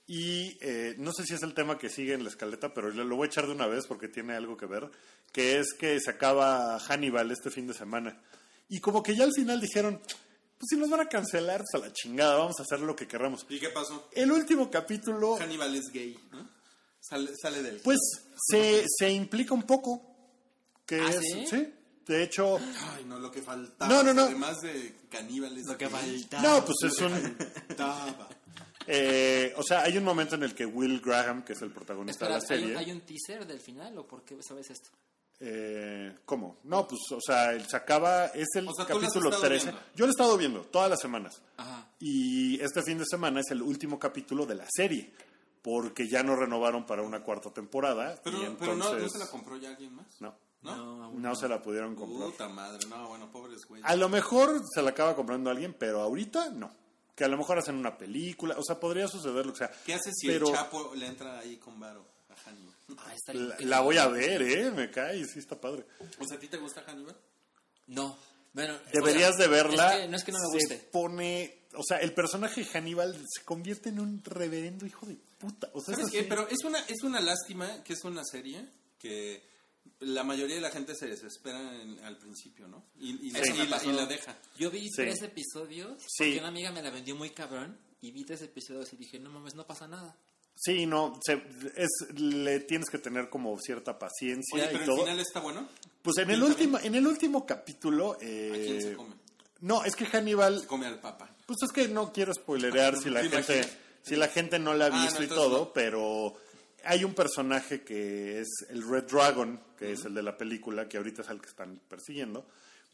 S2: Y eh, no sé si es el tema que sigue en la escaleta, pero lo voy a echar de una vez porque tiene algo que ver. Que es que se acaba Hannibal este fin de semana. Y como que ya al final dijeron. Pues si nos van a cancelar, pues a la chingada, vamos a hacer lo que querramos.
S4: ¿Y qué pasó?
S2: El último capítulo,
S4: Hannibal es gay, ¿no? Sale, sale del.
S2: pues se, se implica un poco. Que
S3: ¿Ah,
S2: es,
S3: sí?
S2: De hecho,
S4: Ay, no, lo que faltaba.
S2: No, no, no.
S4: Además de caníbales.
S3: Lo que
S4: gay,
S3: falta.
S2: no, pues es un.
S4: faltaba.
S2: eh, o sea, hay un momento en el que Will Graham, que es el protagonista
S3: Espera,
S2: de la
S3: ¿hay un,
S2: serie.
S3: ¿hay un teaser del final o por qué sabes esto?
S2: eh, ¿Cómo? No, pues, o sea, él se acaba. Es el
S4: O sea,
S2: capítulo
S4: estado
S2: 13.
S4: viendo.
S2: Yo lo he estado viendo todas las semanas.
S3: Ajá.
S2: Y este fin de semana es el último capítulo de la serie. Porque ya no renovaron para una cuarta temporada.
S4: Pero,
S2: y
S4: pero no, ¿no
S2: entonces-
S4: se la compró ya alguien más?
S2: No,
S4: ¿No?
S3: No,
S2: no se la pudieron comprar.
S4: Puta madre, no, bueno, pobres güeyes.
S2: A lo mejor se la acaba comprando alguien, pero ahorita no. Que a lo mejor hacen una película, o sea, podría suceder lo que sea.
S4: ¿Qué hace si
S2: pero
S4: el Chapo le entra ahí con varo a Hannibal?
S3: Ah, está
S2: La, voy a ver, ¿eh? Me cae, sí está padre.
S4: O sea, ¿a ti te gusta Hannibal?
S3: No. Bueno,
S2: Deberías
S3: o sea,
S2: de verla.
S3: es que no es que no me
S2: Se
S3: guste.
S2: pone, o sea, el personaje de Hannibal se convierte en un reverendo hijo de puta. O sea, es
S4: ¿Sabes qué? Pero es una, es una lástima que es una serie que la mayoría de la gente se desespera en- al principio, ¿no? Y, y, y la, y deja.
S3: Yo vi
S2: Sí.
S3: tres episodios
S2: Sí.
S3: porque una amiga me la vendió muy cabrón y vi tres episodios y dije, no mames, no pasa nada.
S2: Sí, no, se- es, le tienes que tener como cierta paciencia
S4: Oye,
S2: y
S4: pero el
S2: todo.
S4: final está bueno.
S2: Pues en el
S4: ¿Quién
S2: último, en el último capítulo,
S4: ¿A
S2: eh,
S4: quién se come?
S2: no, es que Hannibal
S4: Se come al Papa.
S2: Pues es que no quiero spoilerear si la gente
S4: imagino.
S2: si la gente no la ha
S4: Ah,
S2: visto
S4: no,
S2: y todo,
S4: no.
S2: pero hay un personaje que es el Red Dragon, que es el de la película, que ahorita es el que están persiguiendo.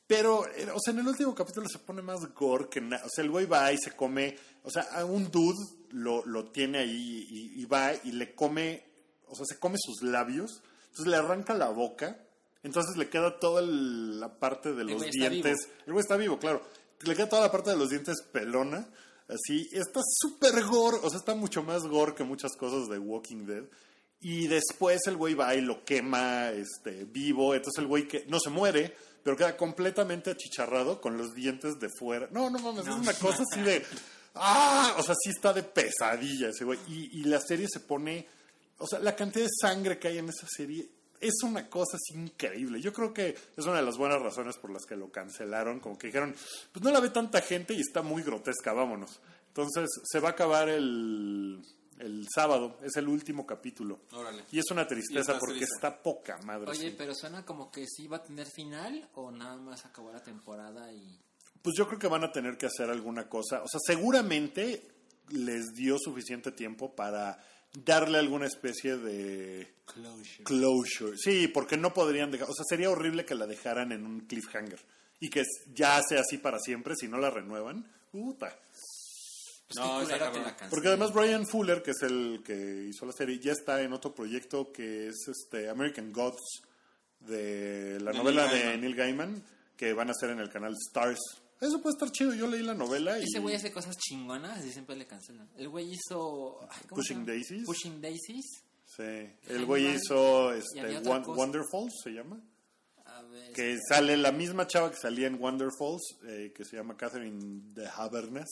S2: Pero, eh, o sea, en el último capítulo se pone más gore que nada. O sea, el güey va y se come, o sea, a un dude lo, lo tiene ahí y, y va y le come, o sea, se come sus labios, entonces le arranca la boca, entonces le queda toda el- la parte de los dientes. El güey está vivo, claro. Le queda toda la parte de los dientes pelona. Así, está súper gore. O sea, está mucho más gore que muchas cosas de Walking Dead. Y después el güey va y lo quema este, vivo. Entonces el güey que no se muere, pero queda completamente achicharrado con los dientes de fuera. No, no mames, es una cosa así de. ¡Ah! O sea, sí está de pesadilla ese güey. Y, y la serie se pone. O sea, la cantidad de sangre que hay en esa serie es una cosa así increíble. Yo creo que es una de las buenas razones por las que lo cancelaron. Como que dijeron, pues no la ve tanta gente y está muy grotesca, vámonos. Entonces se va a acabar el, el sábado, es el último capítulo.
S4: Órale.
S2: Y es una tristeza porque
S4: triste.
S2: está poca madre.
S3: Oye,
S2: sí.
S3: pero suena como que sí va a tener final o nada más acabó la temporada y...
S2: Pues yo creo que van a tener que hacer alguna cosa. O sea, seguramente les dio suficiente tiempo para darle alguna especie de
S3: Closure.
S2: closure. Sí, porque no podrían dejar. O sea, sería horrible que la dejaran en un cliffhanger y que ya sea así para siempre si no la renuevan. Puta.
S3: Pues
S4: No, cabrón.
S3: la.
S2: Porque además Brian Fuller, que es el que hizo la serie, ya está en otro proyecto que es este American Gods de la
S4: De
S2: novela
S4: Neil
S2: de. Neil Gaiman que van a hacer en el canal Stars. Eso puede estar chido. Yo leí la novela y
S3: Ese güey hace cosas chingonas y siempre le cancelan. El güey hizo... ay, ¿cómo se
S2: Pushing
S3: llama?
S2: Daisies.
S3: Pushing Daisies.
S2: Sí, el güey hizo este, Won-. Wonderfalls, se llama.
S3: A ver...
S2: Que sale la misma chava que salía en Wonderfalls, eh, que se llama Catherine de Habernas,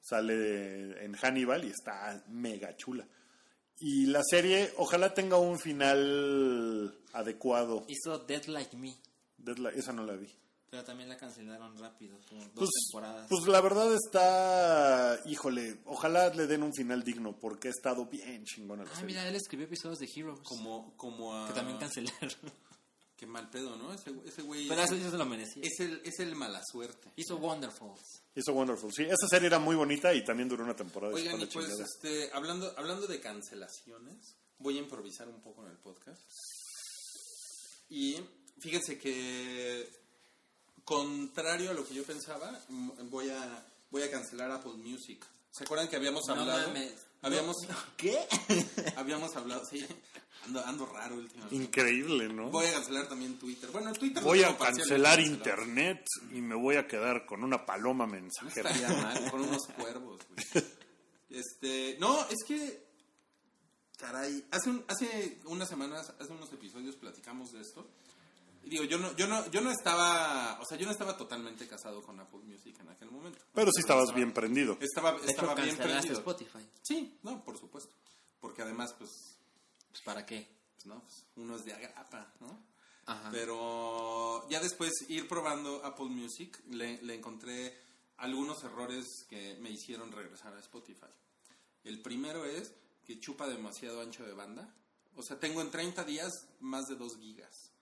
S2: sale en Hannibal y está mega chula. Y la serie, ojalá tenga un final adecuado.
S3: Hizo Dead Like Me.
S2: Deadline- esa no la vi.
S3: Pero también la cancelaron rápido. Como dos
S2: Pues,
S3: temporadas.
S2: pues la verdad está, híjole, ojalá le den un final digno porque ha estado bien chingona la
S3: ah,
S2: serie.
S3: mira, él escribió episodios de Heroes.
S4: Como, como a...
S3: Que también cancelaron.
S4: Qué mal pedo, ¿no? Ese, ese güey
S3: Pero
S4: es,
S3: eso se lo merecía.
S4: es el, es el mala suerte.
S3: Hizo Wonderful.
S2: Hizo Wonderful. Sí, esa serie era muy bonita y también duró una temporada.
S4: Oigan, y pues,
S2: chingada.
S4: este, hablando, hablando de cancelaciones, voy a improvisar un poco en el podcast. Y fíjense que, contrario a lo que yo pensaba, voy a, voy a cancelar Apple Music. ¿Se acuerdan que habíamos
S3: No
S4: hablado?
S3: mames.
S4: Habíamos,
S3: ¿Qué?
S4: habíamos hablado, sí, ando, ando raro últimamente.
S2: Increíble, ¿no?
S4: Voy a cancelar también Twitter. Bueno, Twitter
S2: Voy a cancelar internet y me voy a quedar con una paloma mensajera.
S4: estaría mal, con unos cuervos, güey. Este, no, es que, caray, hace, un- hace unas semanas, hace unos episodios platicamos de esto. Digo, yo no, yo no, yo no estaba, o sea, yo no estaba totalmente casado con Apple Music en aquel momento.
S2: Pero sí estabas bien prendido.
S4: Estaba,
S3: De hecho,
S4: estaba bien
S3: cancelaste
S4: prendido.
S3: Spotify.
S4: Sí, no, por supuesto. Porque además, pues,
S3: Pues, ¿Para qué?
S4: pues, no, pues, uno es de agrapa, ¿no?
S3: Ajá.
S4: Pero ya después ir probando Apple Music, le, le encontré algunos errores que me hicieron regresar a Spotify. El primero es que chupa demasiado ancho de banda. O sea, tengo en 30 días más de 2 gigas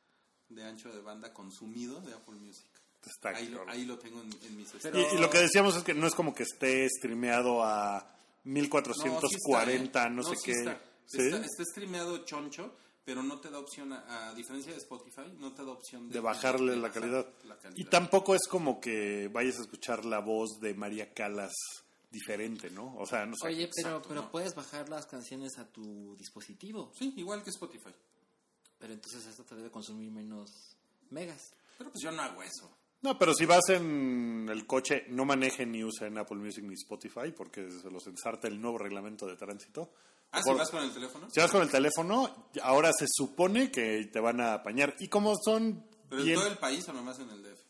S4: de ancho de banda consumido de Apple Music.
S2: Está
S4: Ahí lo,
S2: cabrón.
S4: ahí lo tengo en, en mis
S3: Pero-
S2: Y, y lo que decíamos es que no es como que esté streameado a
S4: No, sí
S2: 1440,
S4: está,
S2: no,
S4: ¿eh?
S2: sé
S4: sí
S2: qué.
S4: Está.
S2: ¿Sí?
S4: Está, está streameado choncho, pero no te da opción, a, a diferencia de Spotify, no te da opción de,
S2: de bajarle
S4: de
S2: la calidad.
S4: la calidad.
S2: Y tampoco es como que vayas a escuchar la voz de María Calas diferente, ¿no? O sea, no sé.
S3: Oye, pero,
S4: Exacto,
S3: pero
S4: ¿no?
S3: puedes bajar las canciones a tu dispositivo.
S4: Sí, igual que Spotify.
S3: Pero entonces esto te debe consumir menos megas.
S4: Pero pues yo no hago eso.
S2: No, pero si vas en el coche, no manejen ni usen Apple Music ni Spotify porque se los ensarta el nuevo reglamento de tránsito.
S4: Ah, si vas con el teléfono.
S2: si vas con el teléfono, ahora se supone que te van a apañar. Y como son
S4: Pero en todo el país o nomás en el DF.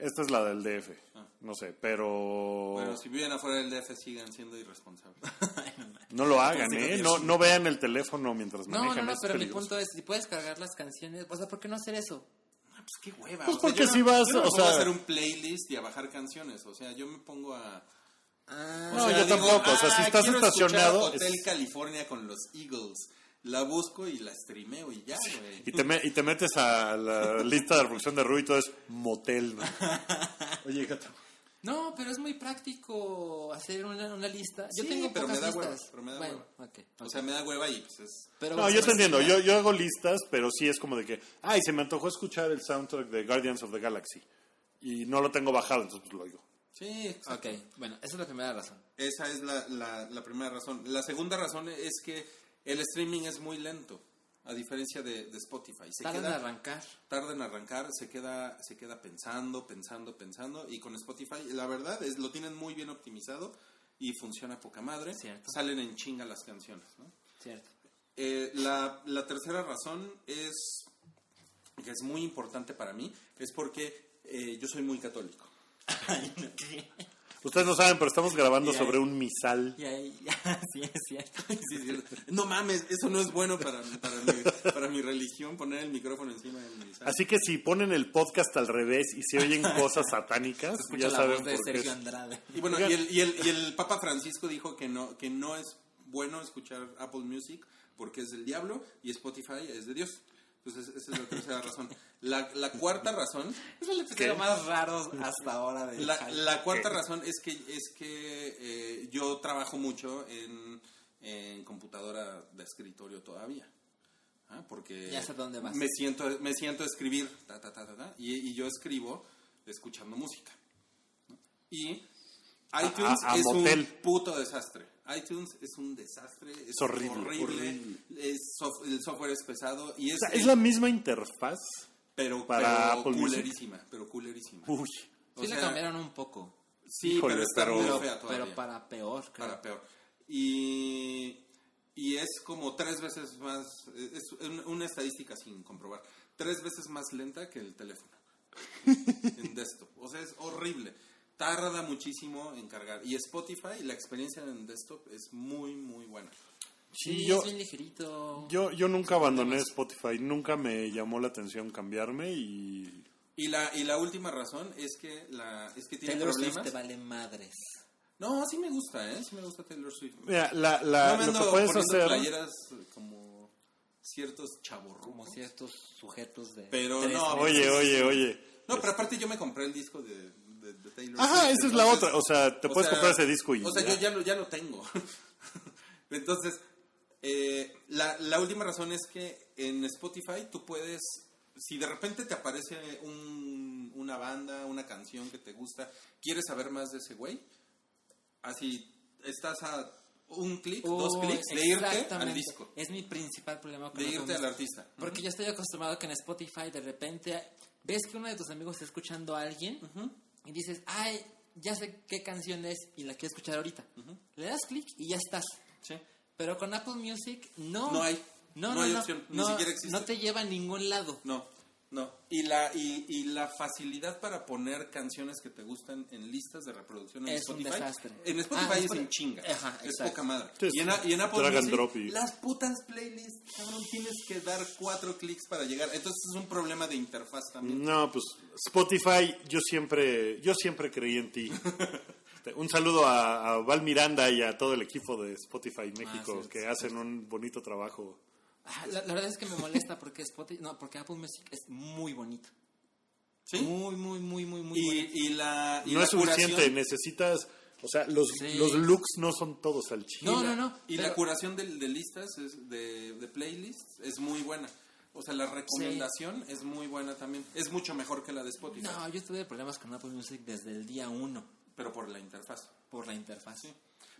S2: Esta es la del DF.
S4: Ah.
S2: No sé, pero...
S4: Bueno, si viven afuera del DF sigan siendo irresponsables.
S2: No lo hagan, ¿eh?
S4: digo,
S2: No, no vean el teléfono mientras
S3: No,
S2: manejan.
S3: no, no,
S2: es
S3: pero mi
S2: peligroso.
S3: punto es, si puedes cargar las canciones, o sea, ¿por qué no hacer eso?
S4: Ah, pues qué hueva.
S2: Pues
S4: o sea,
S2: porque
S4: yo no-
S2: si vas,
S4: yo
S2: o
S4: pongo a
S2: sea-
S4: hacer un playlist y a bajar canciones. O sea, yo me pongo a...
S3: Ah,
S2: No,
S4: o sea,
S2: yo tampoco, o sea, si estás
S4: quiero
S2: estacionado,
S4: Hotel
S2: es-
S4: California con los Eagles. La busco y la streameo y ya, güey.
S2: Y te, me- y te metes a la lista de reproducción de Rui y todo es motel. ¿no? Oye, gato.
S3: No, pero es muy práctico hacer una, una lista. Yo
S4: Sí,
S3: tengo
S4: pero me
S3: pocas
S4: da hueva,
S3: listas.
S4: pero me da
S3: bueno,
S4: hueva. O sea, me da hueva y pues es...
S3: Pero
S2: No, yo te entiendo. Yo, yo hago listas, pero sí es como de que, ay, se me antojó escuchar el soundtrack de Guardians of the Galaxy. Y no lo tengo bajado, entonces pues lo oigo.
S4: Sí, exacto.
S3: Ok, bueno, esa es la primera razón.
S4: Esa es la, la, la primera razón. La segunda razón es que el streaming es muy lento, a diferencia de, de Spotify. Se
S3: Tardan en arrancar.
S4: tarda en arrancar, se queda, se queda pensando, pensando, pensando. Y con Spotify, la verdad, es lo tienen muy bien optimizado y funciona poca madre.
S3: Cierto.
S4: Salen en chinga las canciones. ¿no?
S3: Cierto.
S4: Eh, la, la tercera razón es, que es muy importante para mí, es porque eh, yo soy muy católico.
S2: Ustedes no saben, pero estamos grabando sobre un misal.
S3: Y ahí, sí, es cierto.
S4: Sí, sí, no mames, eso no es bueno para, para, mi, para mi religión, poner el micrófono encima del misal.
S2: Así que si ponen el podcast al revés y se oyen cosas satánicas, ya
S3: la
S2: saben
S3: voz de
S2: por.
S3: Sergio. Andrade.
S4: Y bueno, y el, y, el, y el Papa Francisco dijo que no, que no es bueno escuchar Apple Music porque es del diablo y Spotify es de Dios. Entonces, esa es la tercera razón. La, la cuarta razón
S3: Es el episodio más raro hasta ahora de
S4: La, la cuarta razón es que es que eh, yo trabajo mucho en, en computadora de escritorio todavía. Ah, Porque
S3: Ya sé dónde vas.
S4: me siento me siento a escribir ta, ta, ta, ta, ta, y, y yo escribo escuchando música. ¿no? Y iTunes
S2: a- a
S4: es
S2: motel.
S4: un puto desastre. iTunes es un desastre, es,
S2: Es horrible,
S4: horrible,
S2: horrible.
S4: es sof- el software es pesado y es,
S2: O sea, es la misma interfaz.
S4: pero,
S2: para
S4: pero
S2: Apple Music.
S4: culerísima, pero culerísima.
S2: Uy.
S4: O
S3: Sí le
S4: sea,
S3: cambiaron un poco,
S4: Sí,
S2: Híjole,
S4: pero está
S2: pero-
S4: muy fea todavía.
S3: pero para peor, creo.
S4: para peor. Y, y es como tres veces más, es un- una estadística sin comprobar, tres veces más lenta que el teléfono en desktop. O sea, es horrible. Tarda muchísimo en cargar. Y Spotify, la experiencia en desktop es muy, muy buena.
S3: Sí,
S2: yo,
S3: es bien ligerito.
S2: yo, yo nunca abandoné Spotify, nunca me llamó la atención cambiarme y
S4: Y la, y la última razón es que, la, es que tiene
S3: Taylor Swift
S4: problemas.
S3: te vale madres.
S4: No, sí me gusta, ¿eh? Sí me gusta Taylor Swift.
S2: Mira, la, la-
S4: no me
S2: lo
S4: ando
S2: que puedes hacer...
S4: playeras como ciertos chavorrumos.
S3: Como ciertos sujetos de...
S4: Pero no,
S3: meses.
S2: Oye, oye, oye.
S4: No, pero aparte yo me compré el disco de, de, de Taylor
S2: Ajá,
S4: Swift,
S2: esa es la otra. O sea, te
S4: o
S2: puedes
S4: sea,
S2: comprar ese disco y.
S4: O sea,
S2: ya.
S4: yo ya lo, ya lo tengo. Entonces, eh, la, la última razón es que en Spotify tú puedes, si de repente te aparece un- una banda, una canción que te gusta, quieres saber más de ese güey, así estás a un clic, dos clics de irte al disco,
S3: Es mi principal problema con
S4: de irte al artista.
S3: Porque yo estoy acostumbrado que en Spotify de repente ves que uno de tus amigos está escuchando a alguien y dices, ay, ya sé qué canción es y la quiero escuchar ahorita. Le das clic y ya estás.
S4: Sí.
S3: Pero con Apple Music no.
S4: No hay.
S3: No,
S4: No
S3: no,
S4: hay
S3: no.
S4: opción. Ni siquiera existe.
S3: no te lleva a ningún lado.
S4: No, no. Y la, y, y la facilidad para poner canciones que te gustan en listas de reproducción en
S3: Es un
S4: Spotify.
S3: desastre.
S4: En Spotify
S3: Ah,
S4: es en chinga.
S3: Ajá,
S4: es poca madre.
S2: Sí,
S4: y, en, y en Apple
S2: Drag and
S4: Music,
S2: drop y-
S4: las putas playlists, cabrón, tienes que dar cuatro clics para llegar. Entonces es un problema de interfaz también.
S2: No, pues Spotify, yo siempre, yo siempre creí en ti. Un saludo a, a Val Miranda y a todo el equipo de Spotify México
S3: sí,
S2: que hacen un bonito trabajo.
S3: La, la verdad es que me molesta porque Spotify, no, porque Apple Music es muy bonito.
S4: ¿Sí?
S3: Muy, muy, muy, muy, muy
S4: Y,
S3: bonito.
S4: y la. y
S2: no
S4: la
S2: es suficiente,
S4: curación-
S2: necesitas, o sea, los,
S3: Sí.
S2: los looks no son todos al chile.
S3: No, no, no.
S4: Y
S3: pero-
S4: la curación de, de listas, es de, de playlists, es muy buena. O sea, la recomendación es muy buena también. Es mucho mejor que la de Spotify.
S3: No, yo tuve problemas con Apple Music desde el día uno
S4: Pero por la interfaz.
S3: por la interfaz.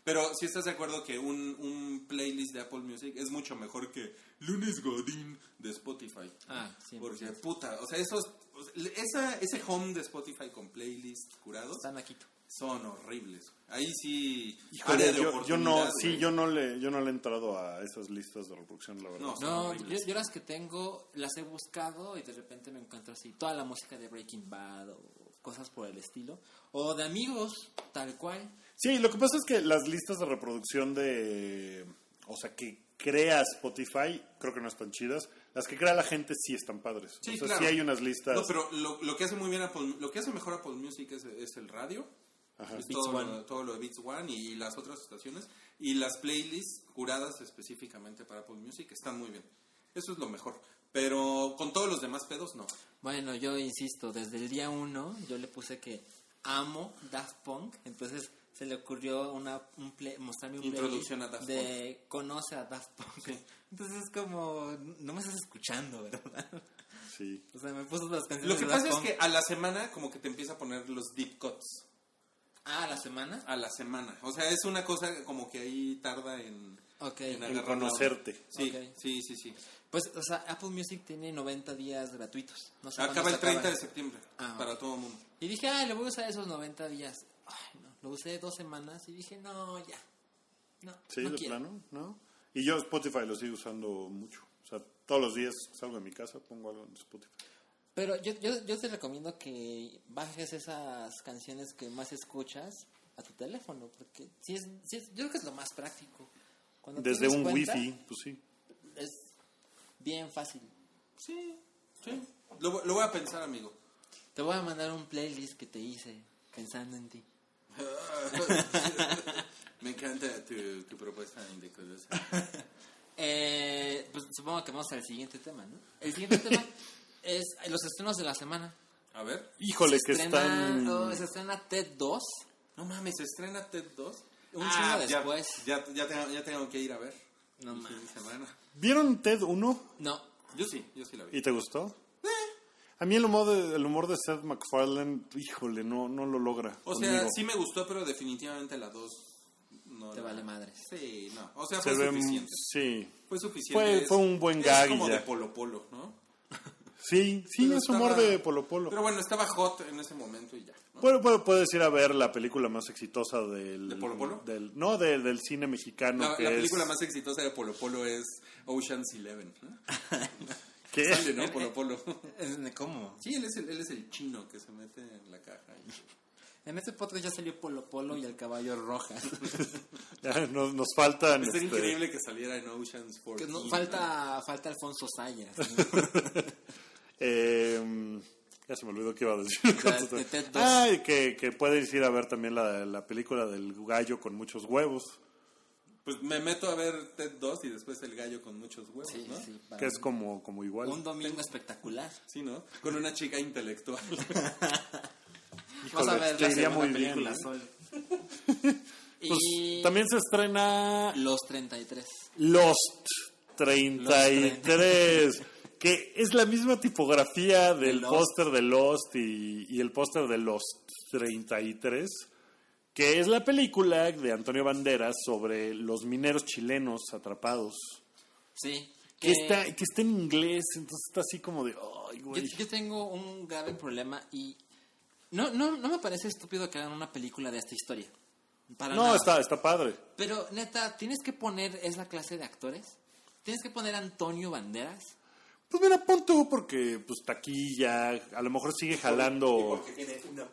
S4: Pero si estás de acuerdo que un, un playlist de Apple Music es mucho mejor que Lunes Godín de Spotify.
S3: Ah, sí.
S4: Porque, puta, o sea, esos, o sea, esa, ese home de Spotify con playlists curados
S3: Están aquí.
S4: son horribles. Ahí sí.
S2: Híjole,
S4: de
S2: yo, yo no, sí,
S4: güey.
S2: yo no le, yo no le he entrado a esas listas de reproducción, la verdad.
S4: No.
S3: Yo las que tengo las he buscado y de repente me encuentro así toda la música de Breaking Bad o cosas por el estilo. O de amigos, tal cual.
S2: Sí, lo que pasa es que las listas de reproducción de, o sea, que crea Spotify, creo que no están chidas. Las que crea la gente sí están padres.
S4: Sí,
S2: o sea,
S4: claro.
S2: sí hay unas listas.
S4: No, pero lo, lo que hace muy bien Apple, lo que hace mejor Apple Music es, es el radio.
S2: Ajá.
S4: Es
S3: Beats
S4: todo,
S3: One.
S4: lo, todo lo de Beats One y las otras estaciones. Y las playlists curadas específicamente para Apple Music están muy bien. Eso es lo mejor. Pero con todos los demás pedos, no.
S3: Bueno, yo insisto, desde el día uno yo le puse que amo Daft Punk, entonces se le ocurrió una, un play- mostrarme un
S4: Introducción a Daft
S3: de conoce a Daft Punk. Entonces es como, no me estás escuchando, ¿verdad?
S2: Sí.
S3: O sea, me puso las canciones
S4: Lo que
S3: de
S4: pasa
S3: Daft
S4: es
S3: Punk.
S4: que a la semana como que te empieza a poner los deep cuts.
S3: Ah, la semana.
S4: A la semana. O sea, es una cosa como que ahí tarda en,
S3: Ok.
S4: en
S2: En conocerte.
S4: Sí,
S3: Ok.
S4: sí, sí, sí.
S3: Pues, o sea, Apple Music tiene 90 días gratuitos. No sé
S4: Acaba el
S3: se
S4: 30 de
S3: acaban.
S4: septiembre
S3: Ah,
S4: para
S3: ok.
S4: todo el mundo.
S3: Y dije, ah, le voy a usar esos 90 días. Ay, no. Lo usé dos semanas y dije, no, ya. No,
S2: Sí,
S3: no
S2: de
S3: quiero.
S2: plano, ¿no? Y yo Spotify lo sigo usando mucho. O sea, todos los días salgo de mi casa, pongo algo en Spotify.
S3: Pero yo, yo, yo te recomiendo que bajes esas canciones que más escuchas a tu teléfono, porque sí es, sí es- yo creo que es lo más práctico. Cuando
S2: Desde un
S3: cuenta,
S2: wifi, pues sí.
S3: Es bien fácil.
S4: Sí, sí. Lo, lo voy a pensar, amigo.
S3: Te voy a mandar un playlist que te hice pensando en ti.
S4: Me encanta tu, tu propuesta indecorosa.
S3: Eh, pues supongo que vamos al siguiente tema, ¿no? El siguiente tema es los estrenos de la semana.
S4: A ver.
S2: Híjole, que
S3: Se estrena-
S2: están...
S3: oh, se estrena TED 2.
S4: No mames, ¿se estrena TED 2?
S3: Un
S4: Ah, ya-
S3: después.
S4: Ya, ya, tengo, ya tengo que ir a ver.
S3: No mames.
S4: semana.
S2: ¿Vieron TED 1
S3: No,
S4: Yo sí, yo sí la vi.
S2: y te gustó? A mí el humor de, el humor de Seth MacFarlane, híjole, no, no lo logra.
S4: O sea,
S2: conmigo.
S4: sí me gustó, pero definitivamente la 2 no
S3: te
S4: la-
S3: vale madres.
S4: Sí, no. O sea,
S2: Se
S4: fue
S2: ve,
S4: suficiente.
S2: sí.
S4: Fue suficiente.
S2: Fue-
S4: Es-
S2: fue un buen
S4: es
S2: gag y
S4: como
S2: ya.
S4: de Polo Polo, ¿no?
S2: Sí, sí,
S4: Pero
S2: es humor
S4: estaba-
S2: de Polo Polo.
S4: Pero bueno, estaba hot en ese momento y ya. ¿no?
S2: Puede- puede- puedes ir a ver la película más exitosa del...
S4: ¿De Polo Polo?
S2: Del, no, del, del cine mexicano.
S4: La,
S2: que
S4: la
S2: es-
S4: película más exitosa de Polo Polo es Ocean's Eleven. ¿no?
S2: ¿Qué?
S4: Sale, ¿no? Polo Polo.
S3: ¿Cómo?
S4: Sí, él es, el, él es el chino que se mete en la caja.
S3: En este podcast ya salió Polo Polo y el caballo roja.
S2: Ya, nos, nos faltan...
S4: Sería
S2: este,
S4: increíble que saliera en Ocean's 14.
S3: Que no- falta, falta Alfonso Sayas. ¿no?
S2: eh, ya se me olvidó que iba a decir.
S3: 2.
S2: ah, y que, que puedes ir a ver también la, la película del gallo con muchos huevos.
S4: Pues me meto a ver Ted 2 y después El Gallo con muchos huevos,
S3: Sí,
S4: ¿no?
S3: sí.
S2: Que es como, como igual.
S3: Un domingo espectacular.
S4: Sí, ¿no? Con una chica intelectual.
S3: Vas a ver la segunda
S2: muy bien,
S3: película,
S2: ¿eh?
S3: Sol.
S2: Pues,
S3: y
S2: también se estrena
S3: Los 33.
S2: Lost 33, que es la misma tipografía del póster de Lost y, y el póster de Lost 33, que es la película de Antonio Banderas sobre los mineros chilenos atrapados.
S3: Sí.
S2: Que, está, que está en inglés, entonces está así como de, ay,
S3: Yo,
S2: güey.
S3: yo tengo un grave problema y no, no, no me parece estúpido que hagan una película de esta historia. Para
S2: No,
S3: nada.
S2: está, está padre.
S3: Pero neta, tienes que poner esa clase de actores. Tienes que poner a Antonio Banderas.
S2: Pues mira, pon tú, porque pues taquilla, a lo mejor sigue jalando.
S4: tiene una.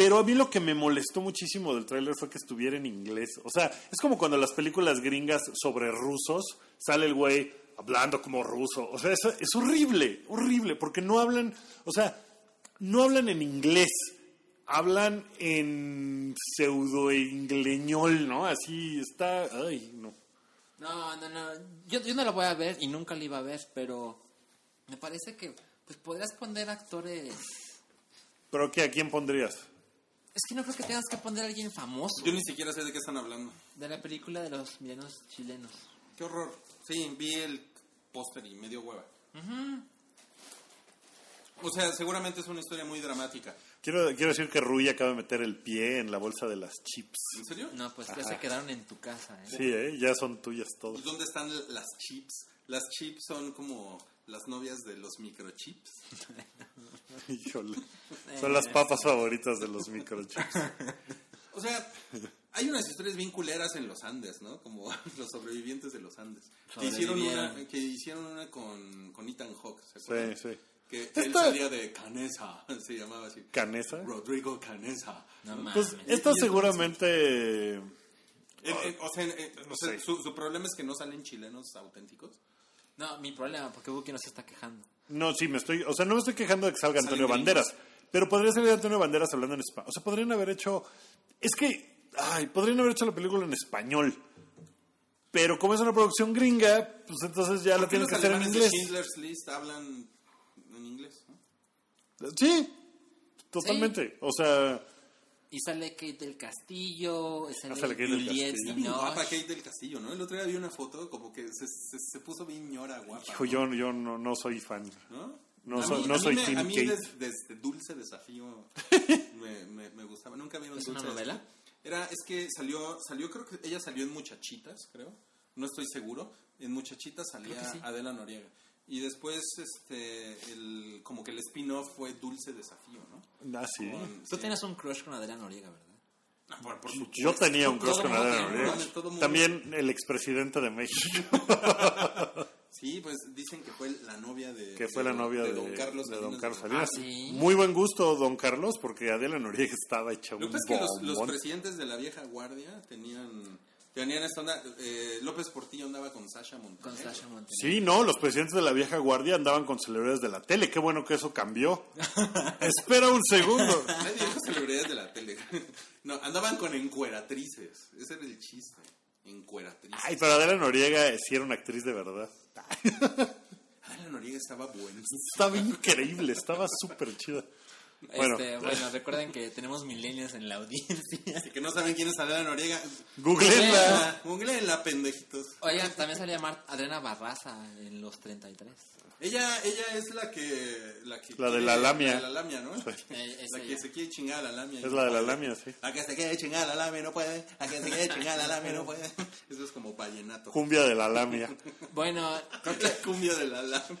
S2: Pero a mí lo que me molestó muchísimo del tráiler fue que estuviera en inglés. O sea, es como cuando las películas gringas sobre rusos sale el güey hablando como ruso. O sea, es, es horrible, horrible, porque no hablan, o sea, no hablan en inglés. Hablan en pseudo-ingleñol, ¿no? Así está... Ay, no.
S3: No, no, no. Yo, yo no la voy a ver y nunca la iba a ver, pero me parece que pues podrías poner actores.
S2: ¿Pero qué? ¿A quién pondrías?
S3: Es que no creo que tengas que poner a alguien famoso
S4: Yo ni siquiera sé de qué están hablando.
S3: de la película de los milenos chilenos.
S4: Qué horror. Sí, vi el póster y medio hueva. O sea, seguramente es una historia muy dramática.
S2: Quiero, quiero decir que Rui acaba de meter el pie en la bolsa de las chips.
S4: ¿En serio?
S3: No, pues ya se quedaron en tu casa, ¿eh?
S2: Sí, ¿eh? Ya son tuyas
S4: ¿Y
S2: todas.
S4: dónde están las chips? Las chips son como las novias de los microchips.
S2: Híjole. Son las papas favoritas de los microchips.
S4: O sea, hay unas historias bien culeras en los Andes, ¿no? Como los sobrevivientes de los Andes. Que hicieron una, que hicieron una con, con Ethan Hawke, ¿se
S2: Sí,
S4: acuerdan?
S2: sí.
S4: Que
S2: Esta-
S4: él salía de Canesa, se llamaba así.
S2: ¿Canesa?
S4: Rodrigo Canesa.
S3: No.
S2: Pues esta seguramente...
S4: Eh, eh, o sea, eh, o sea,
S2: sé.
S4: su, su problema es que no salen chilenos auténticos.
S3: No, mi problema, porque Buki no se está quejando.
S2: No, sí, me estoy... O sea, no me estoy quejando de que salga
S4: Salen
S2: Antonio
S4: gringos.
S2: Banderas. Pero podría salir Antonio Banderas hablando en español. O sea, podrían haber hecho... Es que... Ay, podrían haber hecho la película en español. Pero como es una producción gringa, pues entonces ya la
S4: ¿Por qué
S2: tienen
S4: los
S2: que hacer en inglés.
S4: de Schindler's List hablan en inglés? ¿no?
S2: Sí, totalmente. O sea...
S3: Y sale Kate del Castillo, sale
S2: sale Kate del Castillo.
S4: Bien guapa. Kate del Castillo, ¿no? El otro día vi una foto como que se, se, se puso bien ñora guapa.
S2: Hijo,
S4: ¿no?
S2: yo, yo no, no soy fan.
S4: ¿No?
S2: No
S4: A
S2: soy-
S4: mí-
S2: no
S4: a mí
S2: soy
S4: me-
S2: Team
S4: A mí
S2: Kate.
S4: des- desde Dulce Desafío me, me, me gustaba. Nunca vieron
S3: ¿Es
S4: Dulce
S3: una novela?
S4: Era, es que salió, salió, creo que ella salió en Muchachitas, creo. No estoy seguro. En Muchachitas salía
S3: sí.
S4: Adela Noriega. Y después, este, el, como que el spin-off fue Dulce Desafío, ¿no?
S2: Ah, sí.
S4: Con-
S3: Tú
S4: sí.
S3: tienes un crush con Adela Noriega, ¿verdad?
S4: Ah, por, por supuesto.
S2: Yo tenía un crush con
S4: tiene,
S2: Noriega. También el expresidente de México,
S4: Sí, pues dicen que fue la novia de...
S2: que fue la novia de,
S4: Don Carlos
S2: de Don
S4: Salinas
S2: Carlos
S4: de
S2: Salinas.
S3: Ah, sí.
S2: Muy buen gusto, Don Carlos, porque Adela Noriega estaba hecha un
S4: Lo que pasa es que los, los
S2: bombón.
S4: presidentes de la vieja guardia tenían, tenían esta onda... eh, López Portillo andaba con Sasha Montenegro.
S3: Con Sasha Montenegro.
S2: Sí, no, los presidentes de la vieja guardia andaban con celebridades de la tele. Qué bueno que eso cambió. Espera un segundo.
S4: Nadie dijo celebridades de la tele. No, andaban con encueratrices. Ese era el chiste. Encueratrices.
S2: Ay, pero Adela Noriega sí era una actriz de verdad.
S4: Adela Noriega estaba buena.
S2: Estaba increíble, estaba súper chida. Bueno,
S3: Este, bueno, recuerden que tenemos milenios en la audiencia.
S4: Así que no saben quién es Adela Noriega.
S2: googleenla.
S4: Googleenla, pendejitos.
S3: Oigan, también salía Mar Adriana Barraza en los 33.
S4: Ella, ella es la que... La, que
S2: La de la lamia.
S4: La de la lamia, ¿no?
S3: Eh, es
S4: La que
S3: ella.
S4: se quiere chingar a la lamia.
S2: Es la de la lamia, sí.
S4: A que se quiere chingar a la lamia no puede. A que se quiere chingar a la lamia no puede. Eso es como vallenato.
S2: Cumbia de la lamia.
S3: Bueno, creo que
S4: La cumbia de la lamia.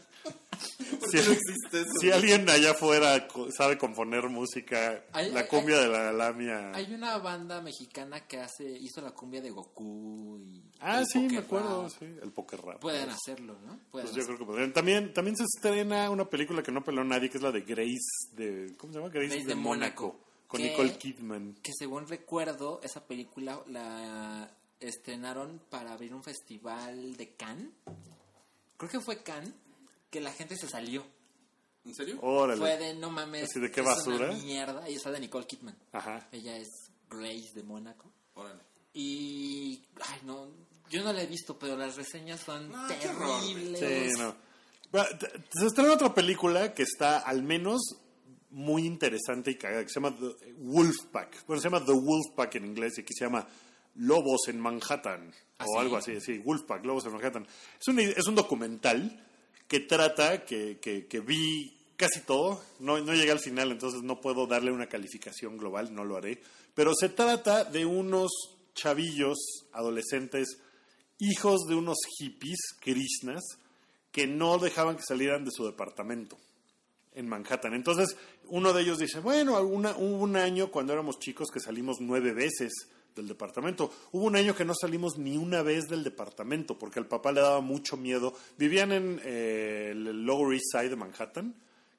S4: ¿Por
S2: Si,
S4: qué no existe eso?
S2: si alguien allá afuera sabe componer música,
S3: Hay-
S2: la
S3: hay-
S2: cumbia de la lamia.
S3: hay una banda mexicana que hace hizo la cumbia de Goku y
S2: Ah, sí, me acuerdo,
S3: Rap.
S2: sí, el poker rap.
S3: Pueden hacerlo, ¿no? Pueden
S2: Pues yo creo que podrían. También, también se estrena una película que no peló nadie, que es la de Grace de. ¿Cómo se llama? Grace,
S3: Grace
S2: de,
S3: de
S2: Mónaco.
S3: Mónaco.
S2: Con
S3: Que-
S2: Nicole Kidman.
S3: que según recuerdo, esa película la estrenaron para abrir un festival de Cannes. Creo que fue Cannes, que la gente se salió.
S4: ¿En serio?
S2: Órale.
S3: Fue de no mames.
S2: Así de qué
S3: es
S2: basura.
S3: Una mierda. Y está de Nicole Kidman.
S2: Ajá.
S3: Ella es Grace de Mónaco.
S4: Órale.
S3: Y. Ay, no. Yo no la he visto, pero las reseñas son
S4: güey.
S3: terribles.
S2: Sí, no. Se estrena otra película que está al menos muy interesante y cagada, que se llama The Wolfpack. Bueno, se llama The Wolfpack en inglés y aquí se llama Lobos en Manhattan.
S3: ¿Ah,
S2: o
S3: sí?
S2: algo así, sí, Wolfpack, Lobos en Manhattan. Es un, es un documental que trata, que, que, que vi casi todo, no, no llegué al final, entonces no puedo darle una calificación global, no lo haré, pero se trata de unos chavillos, adolescentes, hijos de unos hippies, krishnas, que no dejaban que salieran de su departamento en Manhattan. Entonces, uno de ellos dice, bueno, hubo un año cuando éramos chicos que salimos nueve veces del departamento. Hubo un año que no salimos ni una vez del departamento porque al papá le daba mucho miedo. Vivían en eh, el Lower East Side de Manhattan,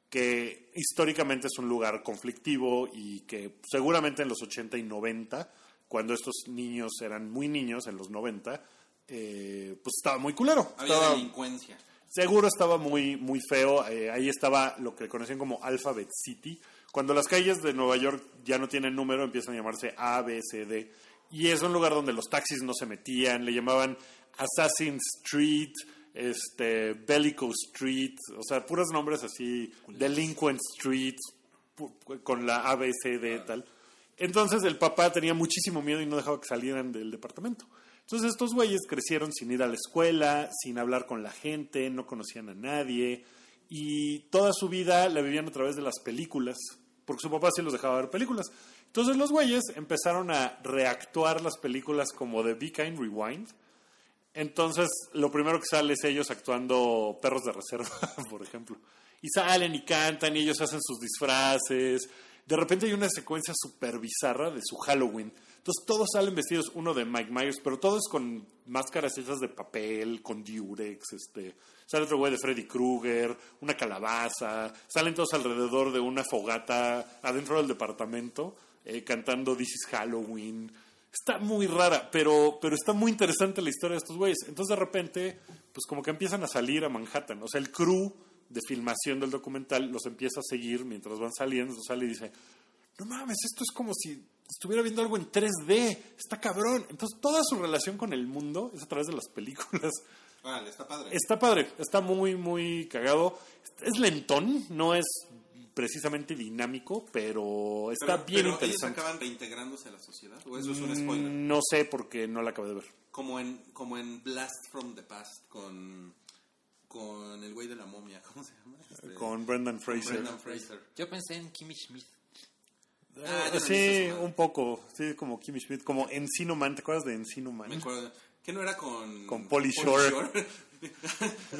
S2: que históricamente es un lugar conflictivo y que seguramente en los 80 y 90, cuando estos niños eran muy niños, en los 90, eh, pues estaba muy culero.
S4: Había
S2: Estaba-
S4: delincuencia.
S2: Seguro estaba muy, muy feo. eh, ahí estaba lo que conocían como Alphabet City. Cuando las calles de Nueva York ya no tienen número, empiezan a llamarse A, B, C, D. Y es un lugar donde los taxis no se metían. Le llamaban Assassin Street, este, Bellico Street. O sea, puros nombres así. Delinquent Street, con la A, B, C, D, tal. Entonces el papá tenía muchísimo miedo y no dejaba que salieran del departamento. Entonces estos güeyes crecieron sin ir a la escuela, sin hablar con la gente, no conocían a nadie y toda su vida la vivían a través de las películas, porque su papá sí los dejaba ver películas. Entonces los güeyes empezaron a reactuar las películas como de Be Kind Rewind. Entonces lo primero que sale es ellos actuando perros de reserva, por ejemplo. Y salen y cantan y ellos hacen sus disfraces. De repente hay una secuencia súper bizarra de su Halloween. Entonces todos salen vestidos, uno de Mike Myers, pero todos con máscaras hechas de papel, con diurex, este, sale otro güey de Freddy Krueger, una calabaza, salen todos alrededor de una fogata adentro del departamento, eh, cantando This is Halloween. Está muy rara, pero, pero está muy interesante la historia de estos güeyes. Entonces de repente, pues como que empiezan a salir a Manhattan. O sea, el crew de filmación del documental los empieza a seguir mientras van saliendo. Sale y dice, no mames, esto es como si estuviera viendo algo en 3D, está cabrón. Entonces toda su relación con el mundo es a través de las películas.
S4: Vale, está padre.
S2: Está padre, está muy, muy cagado. Es lentón, no es precisamente dinámico, pero está
S4: Pero-
S2: bien
S4: pero ellos
S2: interesante.
S4: acaban reintegrándose a la sociedad. ¿O eso es un spoiler?
S2: Mm, No sé porque no la acabé de ver.
S4: Como en, como en Blast from the Past con, con el güey de la momia. ¿Cómo se llama? Este,
S2: Con Brendan Fraser.
S4: Brendan Fraser.
S3: Yo pensé en Kimmy Schmidt.
S2: Eh,
S4: Ah, no he
S2: sí, un poco. Sí, como Kimmy Schmidt, como Encino Man. ¿Te acuerdas de Encino Man?
S4: Me acuerdo. ¿Qué no era con...
S2: Con Pauly Shore.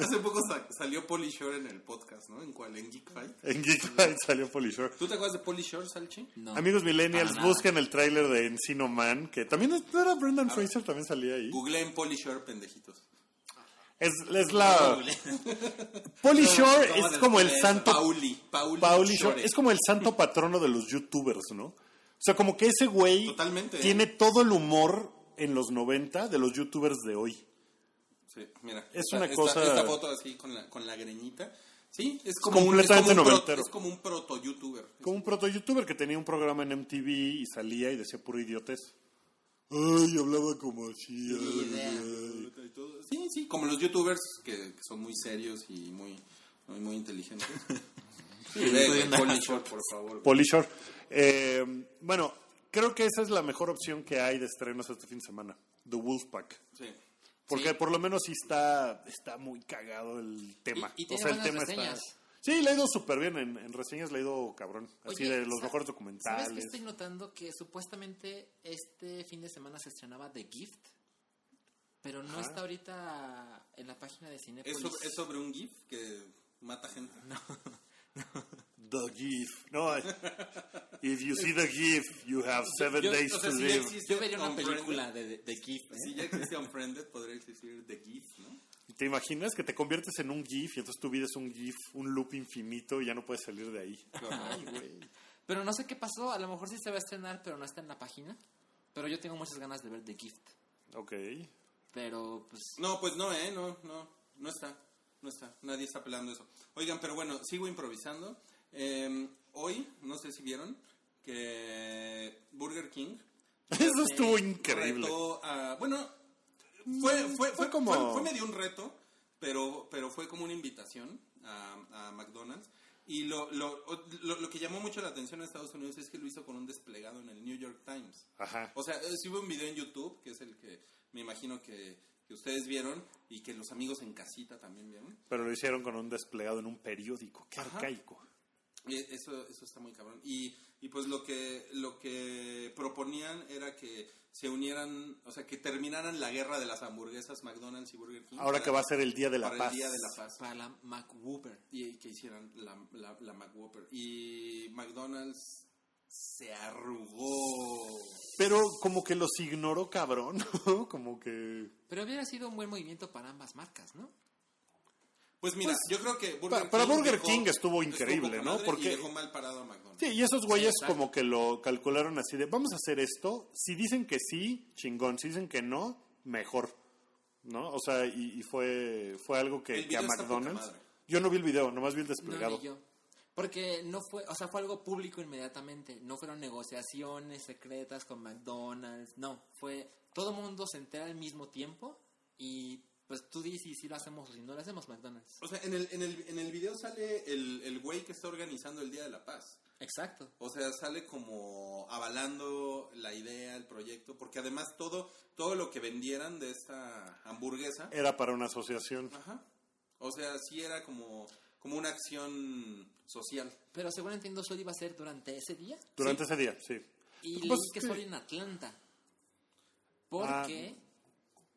S4: Hace poco sa- salió Polly Shore en el podcast, ¿no? ¿En cuál? ¿En Geek Fight?
S2: En Geek Fight salió Polly Shore.
S4: ¿Tú te acuerdas de Polly Shore, Salchi?
S3: No.
S2: Amigos millennials, busquen el tráiler de Encino Man, que también es- ¿no era Brendan Fraser, también salía ahí.
S4: Google en Polly Shore, pendejitos.
S2: Es, es la... Polly Shore
S4: ¿Cómo
S2: es como el santo...
S4: Pauli. Pauli,
S2: Pauli
S4: Shore.
S2: Shore es como el santo patrono de los youtubers, ¿no? O sea, como que ese güey
S4: Totalmente,
S2: tiene todo el humor en los 90 de los youtubers de hoy.
S4: Sí, mira.
S2: Es
S4: esta-
S2: una
S4: esta-
S2: cosa-
S4: Esta foto así con la, con la greñita. Sí, es como un, es
S2: completamente
S4: como un pro- es como un proto-youtuber.
S2: Como un proto-youtuber que tenía un programa en MTV y salía y decía puro idiotez. Ay, hablaba como así. ay,
S4: Sí, sí, como los youtubers que, que son muy serios y muy, muy, muy inteligentes. Sí, ve,
S3: estoy
S4: ve,
S3: viendo
S4: Polly
S3: las
S4: Shore, por favor.
S2: Polly Shore. Eh, bueno, creo que esa es la mejor opción que hay de estrenos este fin de semana. The Wolfpack.
S4: Sí.
S2: Porque
S3: Sí.
S2: por lo menos sí está, está muy cagado el tema.
S3: Y- y tiene
S2: o sea, el tema
S3: reseñas.
S2: está. Sí, le ha ido súper bien. En, en reseñas le ha ido cabrón. Así
S3: Oye,
S2: de los
S3: ¿sa-
S2: mejores
S3: ¿Sabes qué
S2: documentales.
S3: estoy notando? Que supuestamente este fin de semana se estrenaba The Gift, pero no
S2: Ajá.
S3: está ahorita en la página de
S4: Es,
S3: Cinepolis.
S4: sobre, es sobre un GIF que mata gente.
S2: The GIF. No, if you see the GIF, you have seven
S4: Yo-
S2: days
S4: o sea,
S2: to
S4: si ya
S2: live.
S4: existe
S3: Yo vería una
S4: Unfriended,
S3: película de, de, de Gift. ¿eh?
S4: Si ya existe Unfriended, podría existir The GIF, ¿no?
S2: ¿Te imaginas que te conviertes en un GIF y entonces tu vida es un GIF, un loop infinito y ya no puedes salir de ahí? Ay, güey.
S3: Pero no sé qué pasó. A lo mejor sí se va a estrenar, pero no está en la página. Pero yo tengo muchas ganas de ver The Gift.
S2: Ok.
S3: Pero, pues...
S4: No, pues no, ¿eh? No, no, no está. No está. Nadie está pelando eso. Oigan, pero bueno, sigo improvisando. Eh, hoy, no sé si vieron, que Burger King
S2: Eso estuvo increíble.
S4: a- bueno, fue, fue, fue,
S2: Fue como-
S4: fue- fue medio un reto, pero, pero fue como una invitación a, a McDonald's. Y lo, lo, lo, lo que llamó mucho la atención en Estados Unidos es que lo hizo con un desplegado en el New York Times.
S2: Ajá.
S4: O sea, eh, sí hubo un video en YouTube, que es el que me imagino que, que ustedes vieron y que los amigos en casita también vieron.
S2: Pero lo hicieron con un desplegado en un periódico. Qué
S4: Ajá.
S2: arcaico.
S4: Y eso, eso está muy cabrón. Y, y pues lo que, lo que proponían era que se unieran, o sea, que terminaran la guerra de las hamburguesas McDonald's y Burger King.
S2: Ahora
S4: para-
S2: que va a ser el Día de la
S4: para
S2: Paz.
S4: el Día de la Paz.
S3: Para la McWhooper.
S4: Y que hicieran la, la, la McWhopper. Y McDonald's se arrugó.
S2: Pero como que los ignoró cabrón, ¿no? Como que...
S3: Pero hubiera sido un buen movimiento para ambas marcas, ¿no?
S4: Pues mira, yo creo que Burger
S2: pa- para Burger
S4: dejó-
S2: King estuvo increíble, ¿no? Porque-
S4: Y dejó mal parado a McDonald's.
S2: Sí, y esos güeyes como que lo calcularon así de, vamos a hacer esto, si dicen que sí, chingón, si dicen que no, mejor, ¿no? O sea, y, y fue, fue algo que,
S4: El
S2: que a
S4: video está poca
S2: McDonald's...
S4: madre.
S2: Yo no vi el video, nomás vi el
S3: No,
S2: desplegado.
S3: ni yo. Porque no fue, o sea, fue algo público inmediatamente. No fueron negociaciones secretas con McDonald's. No, fue todo el mundo se entera al mismo tiempo y pues tú dices si lo hacemos o si no lo hacemos McDonald's.
S4: O sea, en el, en el, en el video sale el, el güey que está organizando el Día de la Paz.
S3: Exacto.
S4: O sea, sale como avalando la idea, el proyecto, porque además todo, todo lo que vendieran de esta hamburguesa,
S2: Era para una asociación.
S4: ajá, o sea, sí era como, como una acción social.
S3: Pero según entiendo, solo iba a ser durante ese día.
S2: Durante ese día, sí.
S3: Y
S2: Pues,
S3: leí que
S2: sí.
S3: solo en Atlanta. Porque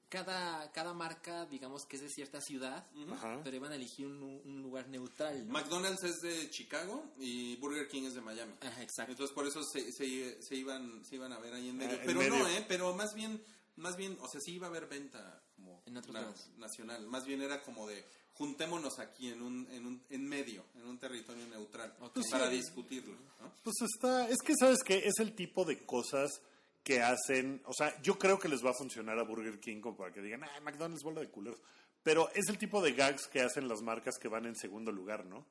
S3: cada, cada marca, digamos que es de cierta ciudad,
S2: Ajá.
S3: pero iban a elegir un, un lugar neutral. ¿no?
S4: McDonald's es de Chicago y Burger King es de Miami.
S3: Ajá, exacto.
S4: Entonces por eso se, se, se iban, se iban a ver ahí en medio.
S2: Ah, en
S4: pero
S2: medio.
S4: no, ¿eh? Pero más bien, más bien, o sea, sí iba a haber venta como
S3: En otros
S4: na-
S3: lados.
S4: nacional. Más bien era como de juntémonos aquí en un, en un en medio, en un territorio neutral, para discutirlo. ¿no?
S2: Pues está, es que sabes que es el tipo de cosas que hacen, o sea, yo creo que les va a funcionar a Burger King como para que digan, ah, McDonald's bola de culeros. Pero es el tipo de gags que hacen las marcas que van en segundo lugar, ¿no?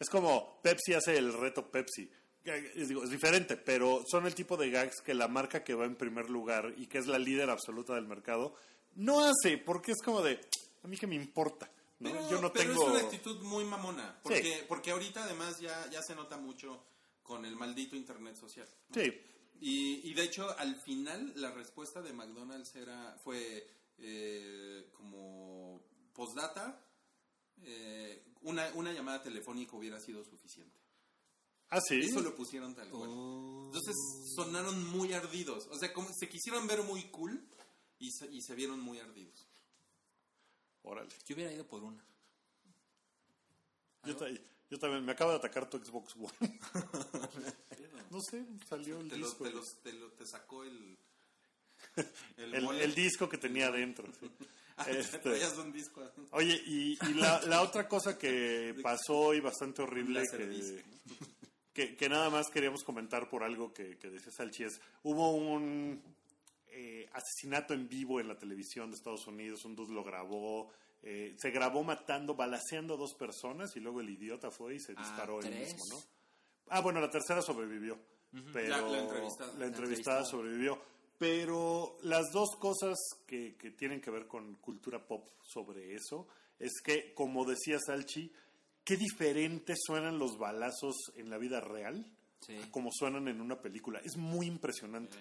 S2: Es como Pepsi hace el reto Pepsi. Que, Es, digo, es diferente, pero son el tipo de gags que la marca que va en primer lugar y que es la líder absoluta del mercado no hace, porque es como de, a mí que me importa, ¿no?
S4: Pero,
S2: yo no
S4: pero
S2: tengo...
S4: es una actitud muy mamona, porque, porque ahorita además ya, ya se nota mucho con el maldito internet social. ¿no?
S2: Sí,
S4: Y, y de hecho, al final, la respuesta de McDonald's era, fue eh, como postdata, eh, una, una llamada telefónica hubiera sido suficiente.
S2: ah, sí.
S4: Eso lo pusieron tal cual.
S3: Oh.
S4: Entonces sonaron muy ardidos. O sea, como se quisieron ver muy cool y se, y se vieron muy ardidos.
S2: Órale.
S3: Yo hubiera ido por una.
S2: Yo, ta- yo también, me acaba de atacar tu Xbox One. no sé, salió el
S4: Te, lo-
S2: disco.
S4: te los- te lo- te sacó el...
S2: el, disco que tenía adentro. sí.
S4: Ah,
S2: Este,
S4: traías un disco.
S2: Oye, y, y la, la otra cosa que pasó y bastante horrible que, que nada más queríamos comentar por algo que, que decía Salchi es, hubo un eh, asesinato en vivo en la televisión de Estados Unidos, un dude lo grabó, eh, se grabó matando, balaceando a dos personas y luego el idiota fue y se
S3: Ah,
S2: disparó él
S3: tres.
S2: mismo, ¿no? Ah, bueno, la tercera sobrevivió, pero
S4: La- la entrevistada.
S2: la sobrevivió. Pero las dos cosas que, que tienen que ver con cultura pop sobre eso es que, como decía Salchi, qué diferentes suenan los balazos en la vida real
S3: Sí.
S2: a como suenan en una película. Es muy impresionante.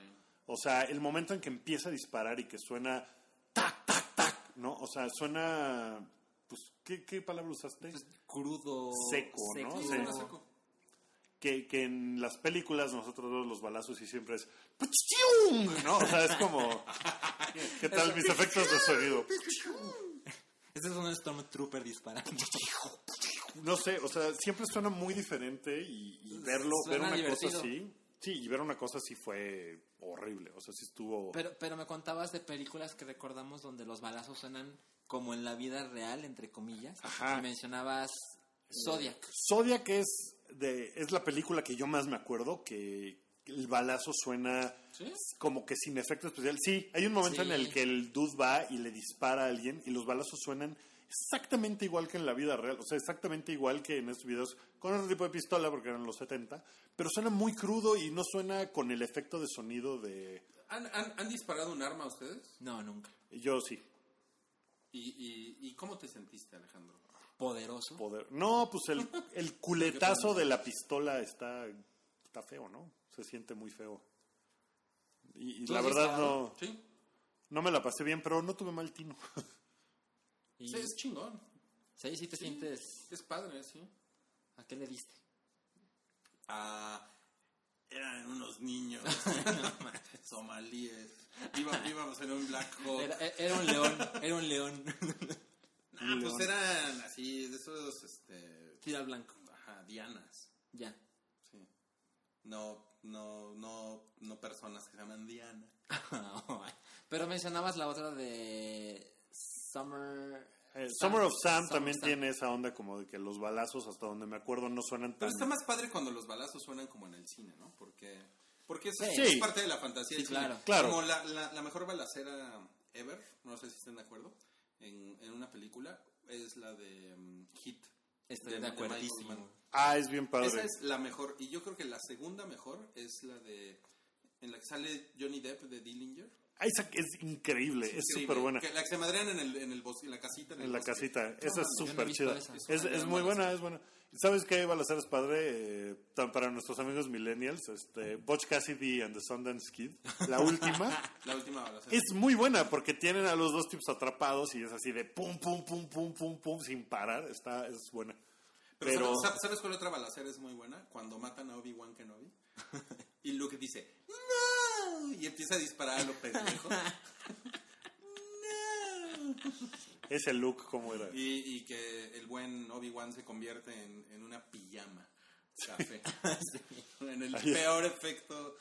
S2: O sea, el momento en que empieza a disparar y que suena tac, tac, tac, ¿no? O sea, suena... Pues, ¿qué, qué palabra usaste?
S3: Crudo.
S2: Seco, ¿no?
S3: seco.
S4: Suena seco.
S2: que, que en las películas nosotros vemos los balazos y siempre es. ¿no? O sea, es como ¿qué tal mis efectos de sonido?
S3: Este es un Stormtrooper disparando.
S2: No sé, o sea, siempre suena muy diferente y, y verlo, ver una
S3: divertido.
S2: cosa así, sí, y ver una cosa así fue horrible, o sea, sí estuvo
S3: Pero, pero me contabas de películas que recordamos donde los balazos suenan como en la vida real, entre comillas.
S2: Ajá.
S3: Y mencionabas Zodiac.
S2: Zodiac es de es la película que yo más me acuerdo que el balazo suena
S3: ¿Sí?
S2: como que sin efecto especial. Sí, hay un momento
S3: Sí.
S2: en el que el dude va y le dispara a alguien y los balazos suenan exactamente igual que en la vida real, o sea, exactamente igual que en estos videos con otro tipo de pistola porque eran los 70, pero suena muy crudo y no suena con el efecto de sonido de
S4: ¿Han, han, han disparado un arma ustedes?
S3: No, nunca.
S2: Yo sí.
S4: ¿Y, y, y cómo te sentiste, Alejandro?
S3: Poderoso.
S2: Poder. No, pues el, el culetazo de la pistola está, está feo, ¿no? Se siente muy feo. Y, y
S3: ¿Tú
S2: la verdad no,
S4: Sí.
S2: no me la pasé bien, pero no tuve mal tino.
S3: Y,
S4: Sí, es chingón.
S3: sí, sí te sientes...
S4: Es padre, sí.
S3: ¿A qué le diste?
S4: Ah, eran unos niños somalíes. Íbamos en un Black Hawk.
S3: Era, era un león, era un león.
S4: Ah, pues eran así, de esos, este,
S3: Tira blanco.
S4: ajá, dianas.
S3: Ya.
S4: Sí. No, no, no, no personas que se llaman Diana.
S3: Pero mencionabas la otra de Summer...
S2: Eh, Summer of Sam
S3: Summer
S2: también
S3: Sam.
S2: tiene esa onda como de que los balazos, hasta donde me acuerdo, no suenan tan...
S4: Pero está más padre cuando los balazos suenan como en el cine, ¿no? Porque, porque eso
S3: Sí.
S4: es parte de la fantasía del
S3: Sí,
S4: cine.
S3: claro.
S2: Claro.
S4: Como la, la, la mejor balacera ever, no sé si estén de acuerdo, en, en una película, es la de mm, Hit.
S3: Estoy
S4: de-. Mann.
S2: Ah, es bien padre.
S4: Esa es la mejor. Y yo creo que la segunda mejor es la de. En la que sale Johnny Depp de Dillinger.
S2: Ah, esa es increíble, es súper buena.
S4: Que la que se madrean en, el, en, el bosque, en la casita. En, el
S2: En la
S4: bosque.
S2: casita, esa es
S3: no he
S2: súper chida.
S3: esa.
S2: Es, es muy buena, es buena. ¿Sabes qué balacera es padre? Eh, tan- para nuestros amigos millennials, este, Butch Cassidy and the Sundance Kid, la última,
S4: La última
S2: es muy buena porque tienen a los dos tipos atrapados y es así de pum, pum, pum, pum, pum, pum, sin parar. Está, es buena.
S4: Pero,
S2: Pero,
S4: ¿sabes, ¿sabes cuál otra balacera es muy buena? Cuando matan a Obi-Wan Kenobi. y Luke dice, ¡No! Y empieza a disparar a lo pendejo. ¡No!
S2: ese look, ¿cómo era?
S4: Y, y que el buen Obi-Wan se convierte en, en una pijama café. En el peor efecto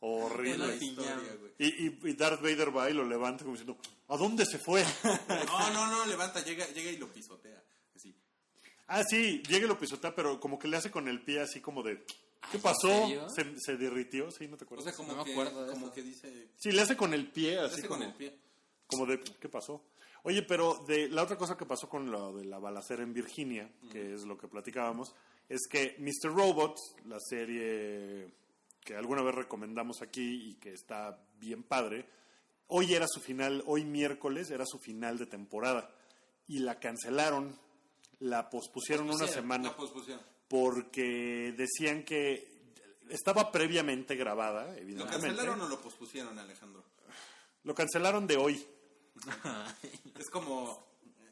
S2: Horrible.
S4: historia,
S2: y, y Darth Vader va y lo levanta como diciendo, ¿a dónde se fue?
S4: No, no, no, levanta, llega, llega y lo pisotea. Así.
S2: Ah, sí, llega y lo pisotea, pero como que le hace con el pie así como de, ¿qué
S3: ¿en
S2: pasó? Se, se derritió, sí, no te
S4: O
S2: acuerdas.
S4: sea, como,
S3: No me
S4: que,
S3: acuerdo
S4: como
S3: eso.
S4: que dice.
S2: sí, le hace con el pie, así
S4: Hace
S2: como,
S4: con el pie.
S2: como de, ¿qué pasó? Oye, pero de la otra cosa que pasó con lo de la balacera en Virginia, que es lo que platicábamos, es que Mr. Robot, la serie que alguna vez recomendamos aquí y que está bien padre, hoy era su final, hoy miércoles era su final de temporada y la cancelaron, la pospusieron una
S3: Pospusieron,
S2: semana
S4: La posposición.
S2: Porque decían que estaba previamente grabada,
S4: ¿Lo
S2: evidentemente.
S4: cancelaron o lo pospusieron, Alejandro?
S2: Lo cancelaron de hoy.
S4: Es como.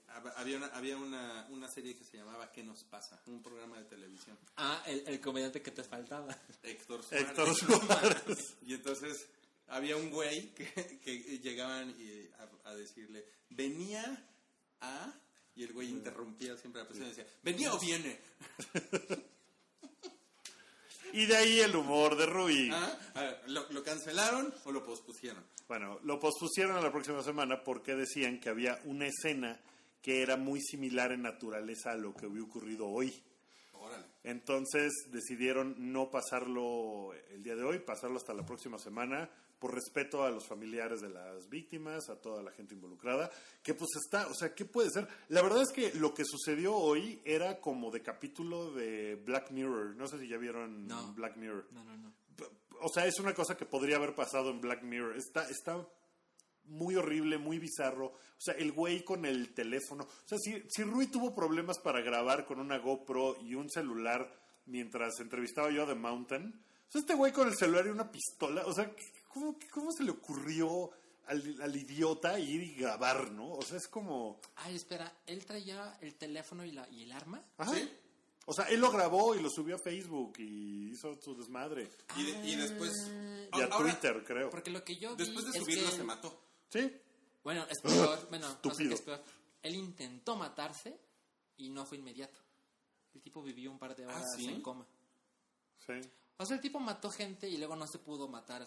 S4: hab- Había, una, había una, una serie que se llamaba ¿Qué nos pasa? Un programa de televisión.
S3: Ah, el, el comediante que te faltaba.
S4: Héctor Suárez.
S2: Héctor Suárez.
S4: y entonces había un güey que, que llegaban y a, a decirle, venía a... Y el güey interrumpía siempre a la persona y decía, ¿venía o viene?
S2: Y de ahí el humor de Rui.
S4: ¿Ah? A ver, ¿lo, lo cancelaron o lo pospusieron?
S2: Bueno, lo pospusieron a la próxima semana porque decían que había una escena que era muy similar en naturaleza a lo que había ocurrido hoy.
S4: Órale.
S2: Entonces decidieron no pasarlo el día de hoy, pasarlo hasta la próxima semana, por respeto a los familiares de las víctimas, a toda la gente involucrada, que pues está, o sea, ¿qué puede ser? La verdad es que lo que sucedió hoy era como de capítulo de Black Mirror, no sé si ya vieron
S3: No.
S2: Black Mirror.
S3: No, no, no.
S2: O sea, es una cosa que podría haber pasado en Black Mirror. Está, está muy horrible, muy bizarro. O sea, el güey con el teléfono. O sea, si, si Rui tuvo problemas para grabar con una GoPro y un celular mientras entrevistaba yo a The Mountain, o sea, este güey con el celular y una pistola, o sea, ¿cómo, cómo se le ocurrió al, al idiota ir y grabar, no? O sea, es como...
S3: Ay, espera, ¿él traía el teléfono y, la, y el arma?
S2: Ajá.
S4: ¿Sí?
S2: O sea, él lo grabó y lo subió a Facebook y hizo su desmadre.
S4: Y, de- y después...
S2: Y a
S4: Ahora,
S2: Twitter, creo.
S3: Porque lo que yo vi
S4: Después de
S3: es
S4: subirlo
S3: que
S4: se mató.
S2: Sí.
S3: Bueno, es peor, bueno, no sé
S2: Estúpido.
S3: qué es peor. Él intentó matarse y no fue inmediato. El tipo vivió un par de horas
S4: ¿sí?
S3: en coma.
S2: Sí.
S3: O sea, el tipo mató gente y luego no se pudo matar.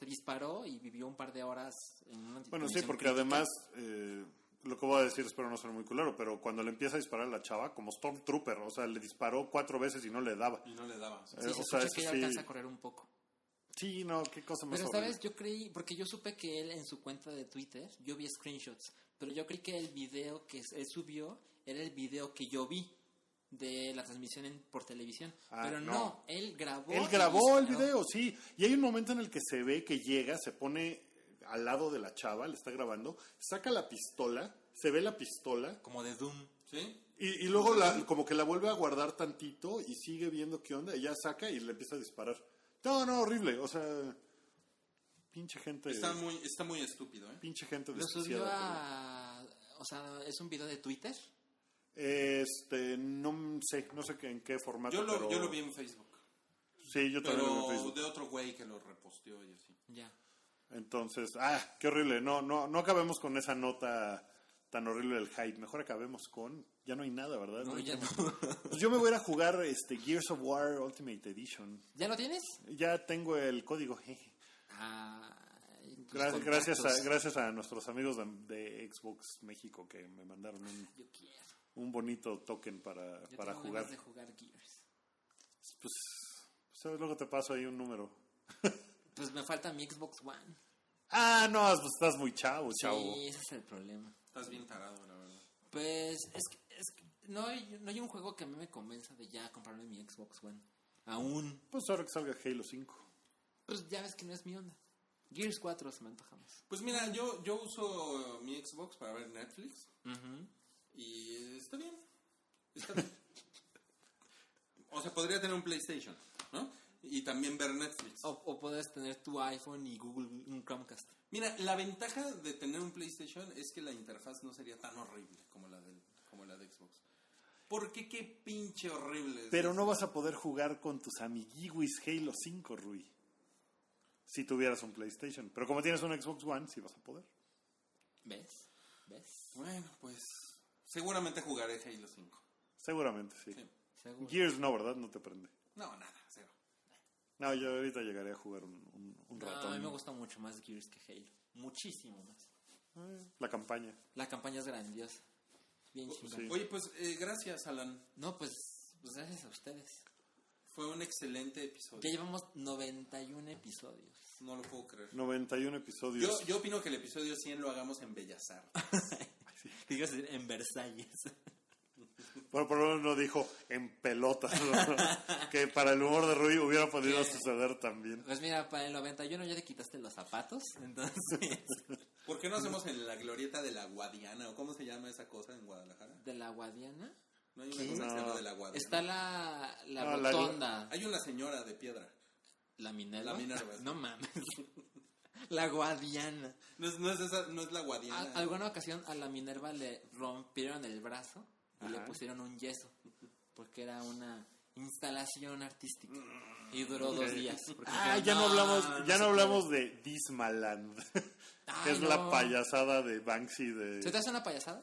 S3: Se disparó y vivió un par de horas en una
S2: Bueno, sí, porque
S3: crítica.
S2: además, eh, lo que voy a decir espero no ser muy culero, pero cuando le empieza a disparar a la chava, como Stormtrooper, o sea, le disparó cuatro veces y no le daba.
S4: Y no le daba.
S3: Sí,
S2: Eh,
S3: se
S2: o sea,
S3: que ya
S2: sí.
S3: alcanza a correr un poco.
S2: Sí, no, qué cosa más
S3: Pero,
S2: horrible.
S3: ¿sabes? Yo creí, porque yo supe que él en su cuenta de Twitter, yo vi screenshots, pero yo creí que el video que él subió era el video que yo vi. De la transmisión en- por televisión.
S2: Ah,
S3: Pero no.
S2: no.
S3: él grabó.
S2: Él grabó el video, sí. Y hay un momento en el que se ve que llega, se pone al lado de la chava, le está grabando, saca la pistola, se ve la pistola
S3: Como de Doom.
S4: ¿Sí?
S2: y, y luego la- como que la vuelve a guardar tantito y sigue viendo qué onda y ya saca y le empieza a disparar. No, no, horrible. O sea, pinche gente,
S4: Está muy, está muy estúpido, ¿eh?
S2: pinche gente
S3: Lo subió
S2: desquiciada.
S3: a... O sea, es un video de Twitter.
S2: Este, no sé, no sé en qué formato.
S4: Yo lo,
S2: pero-
S4: yo lo vi en Facebook.
S2: Sí, yo también lo vi en
S4: Pero
S2: Facebook.
S4: de otro güey que lo reposteó y así.
S3: Ya.
S2: Entonces, ah, qué horrible. No, no, no acabemos con esa nota tan horrible del hype. Mejor acabemos con. Ya no hay nada, ¿verdad?
S3: No, ya no.
S2: Pues yo me voy a ir a jugar este Gears of War Ultimate Edition.
S3: ¿Ya lo tienes?
S2: Ya tengo el código. jeje.
S3: Ay, tus
S2: Gra- gracias, a, gracias a nuestros amigos de, de Xbox México que me mandaron un,
S3: Yo quiero.
S2: Un bonito token para,
S3: Yo
S2: para
S3: tengo
S2: jugar.
S3: ganas de jugar Gears.
S2: Pues, pues, luego te paso ahí un número.
S3: Pues me falta mi Xbox One.
S2: Ah, no, pues estás muy chavo, chavo.
S3: Sí, ese es el problema.
S4: Estás bien tarado, la verdad.
S3: Pues es que, es que no, hay, no hay un juego que a mí me convenza de ya comprarme mi Xbox One. Aún.
S2: Pues ahora que salga Halo 5.
S3: Pues ya ves que no es mi onda. Gears 4 se me antoja más.
S4: Pues mira, yo, yo uso mi Xbox para ver Netflix y está bien. Está bien. o sea, podría tener un PlayStation, ¿no? Y también ver Netflix.
S3: O, o puedes tener tu iPhone y Google un Chromecast.
S4: Mira, la ventaja de tener un PlayStation es que la interfaz no sería tan horrible como la, del, como la de Xbox. Porque qué pinche horrible. es
S2: Pero no vas a poder jugar con tus amiguiwis Halo 5, Rui. Si tuvieras un PlayStation. Pero como tienes un Xbox One, sí vas a poder.
S3: ¿Ves? ¿Ves?
S4: Bueno, pues seguramente jugaré Halo 5.
S2: Seguramente, sí.
S4: Sí.
S3: Seguro.
S2: Gears no, ¿verdad? No te prende.
S4: No, nada, cero.
S2: No, yo ahorita llegaré a jugar un, un, un
S3: No,
S2: ratón.
S3: a mí me gusta mucho más Gears que Halo. Muchísimo más.
S2: Eh, La campaña.
S3: La campaña es grandiosa. Bien chingada.
S2: sí.
S4: Oye, pues eh, gracias, Alan.
S3: No, pues, pues gracias a ustedes.
S4: Fue un excelente episodio.
S3: Ya llevamos 91 episodios.
S4: No lo puedo creer.
S2: 91 episodios.
S4: Yo, yo opino que el episodio 100 lo hagamos en Bellas Artes.
S3: ¿Qué ibas a decir? En Versalles.
S2: Bueno, por lo menos no dijo en pelotas. ¿no? que para el humor de Rui hubiera podido
S3: ¿Qué?
S2: suceder también.
S3: Pues mira, para el 91 ya te quitaste los zapatos, entonces...
S4: ¿Por qué no hacemos en la glorieta de la Guadiana? ¿O cómo se llama esa cosa en Guadalajara?
S3: de la Guadiana
S4: No hay una
S3: ¿Qué?
S4: cosa que se
S2: No.
S4: llama de la Guadiana.
S3: está la, la
S2: No, la-
S3: rotonda.
S4: Hay una señora de piedra.
S3: La Minerva.
S4: La Minerva.
S3: No mames. La Guadiana.
S4: No es, no es, esa, no es la Guadiana.
S3: A- alguna ocasión a la Minerva le rompieron el brazo y le pusieron un yeso. Porque era una instalación artística. Y duró dos días.
S2: Ah,
S3: dijeron,
S2: ya no hablamos, ya no
S3: puede".
S2: hablamos de Dismaland. que es la payasada de Banksy de...
S3: ¿Se te hace una payasada?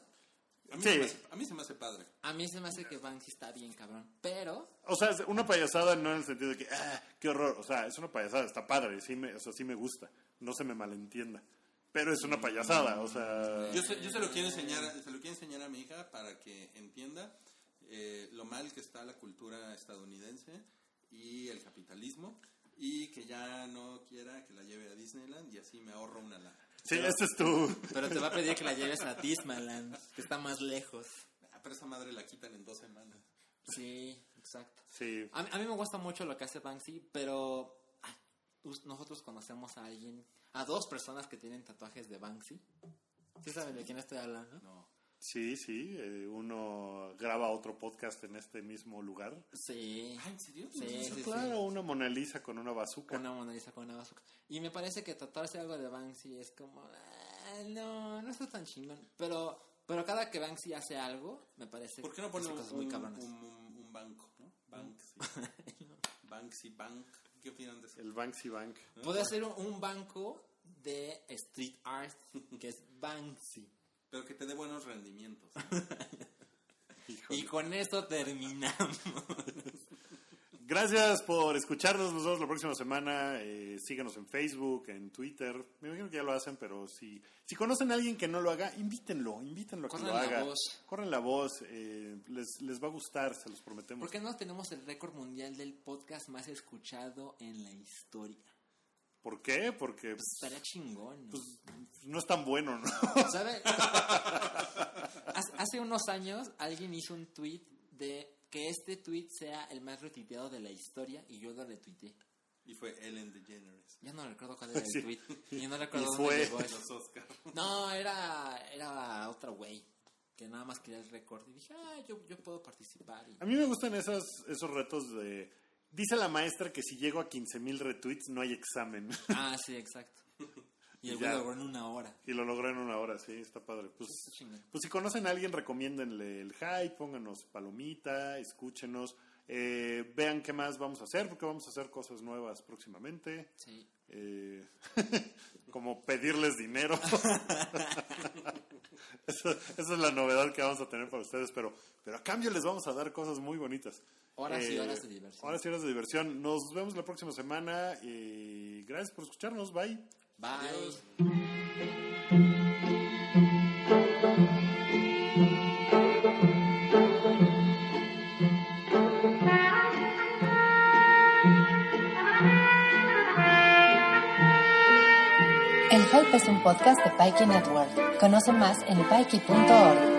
S4: A, mí
S2: Sí.
S4: se me hace, a mí se me hace padre.
S3: A mí se me hace que Banksy está bien cabrón. Pero
S2: O sea, es una payasada no en el sentido de que, ah, qué horror. O sea, es una payasada, está padre, sí me, o sea, sí me gusta. No se me malentienda. Pero es una payasada, o sea...
S4: Yo se, yo se lo quiero enseñar, se lo quiero enseñar a mi hija para que entienda eh, lo mal que está la cultura estadounidense y el capitalismo y que ya no quiera que la lleve a Disneyland y así me ahorro una lana.
S2: Sí, este es tu...
S3: pero te va a pedir que la lleves a Dismaland, que está más lejos.
S4: Ah, pero esa madre la quitan en dos semanas.
S3: Sí, exacto.
S2: Sí.
S3: A, mí- a mí me gusta mucho lo que hace Banksy, pero ay, nosotros conocemos a alguien, a dos personas que tienen tatuajes de Banksy. ¿Sí saben de quién estoy hablando?
S4: No.
S2: Sí, sí, eh, uno graba otro podcast en este mismo lugar.
S3: Sí.
S4: Ah, ¿en serio?
S3: Sí, sí,
S2: claro, una Mona Lisa con una bazooka.
S3: Una Mona Lisa con una bazooka. Y me parece que tatuarse algo de Banksy es como... ah, no, no está tan chingón. Pero, pero cada que Banksy hace algo, me parece
S4: ¿Por qué no
S3: que
S4: pone un,
S3: cosas muy
S4: un-
S3: cabronas.
S4: un- un- un banco? ¿no? Banksy. Banksy Bank. ¿Qué opinan de eso?
S2: El Banksy Bank.
S3: Puede ser un, un banco de street art, que es Banksy.
S4: Pero que te dé buenos rendimientos.
S3: Y con esto terminamos.
S2: Gracias por escucharnos. Nos vemos la próxima semana. Eh, síganos en Facebook, en Twitter. Me imagino que ya lo hacen, pero si, si conocen a alguien que no lo haga, invítenlo, invítenlo a que
S3: Corran
S2: lo
S3: la
S2: haga.
S3: voz.
S2: Corren la voz. eh, les, les va a gustar, se los prometemos.
S3: ¿Por qué no tenemos el récord mundial del podcast más escuchado en la historia?
S2: ¿Por qué? Porque
S3: Pues estaría chingón, ¿no?
S2: pues, no es tan bueno, ¿no?
S3: ¿Sabe? Hace- unos años alguien hizo un tweet de que este tweet sea el más retuiteado de la historia y yo lo retuiteé.
S4: Y fue Ellen DeGeneres.
S3: Ya no recuerdo cuál era
S2: Sí.
S3: el tweet. Y no recuerdo
S2: Y
S3: dónde
S2: fue.
S3: llegó eso.
S4: Los Oscar.
S3: No, era, era otro güey que nada más quería el récord. Y dije, ah, yo, yo puedo participar. Y-
S2: A mí me gustan esos, esos retos de... Dice la maestra que si llego a 15.000 retweets no hay examen.
S3: Ah, sí, exacto. Y el
S2: Y ya.
S3: lo logró en una hora.
S2: y lo logré en una hora, sí, está padre. Pues, pues si conocen a alguien, recomiéndenle el hype, pónganos palomita, escúchenos, eh, vean qué más vamos a hacer, porque vamos a hacer cosas nuevas próximamente.
S3: Sí.
S2: Eh, como pedirles dinero. Eso- esa es la novedad que vamos a tener para ustedes, pero, pero a cambio les vamos a dar cosas muy bonitas.
S3: Horas y
S2: Eh,
S3: horas de diversión.
S2: Horas y horas de diversión. Nos vemos la próxima semana y gracias por escucharnos. Bye.
S3: Bye.
S4: Adiós.
S1: Es un podcast de Pikey Network. Conoce más en pikey.org.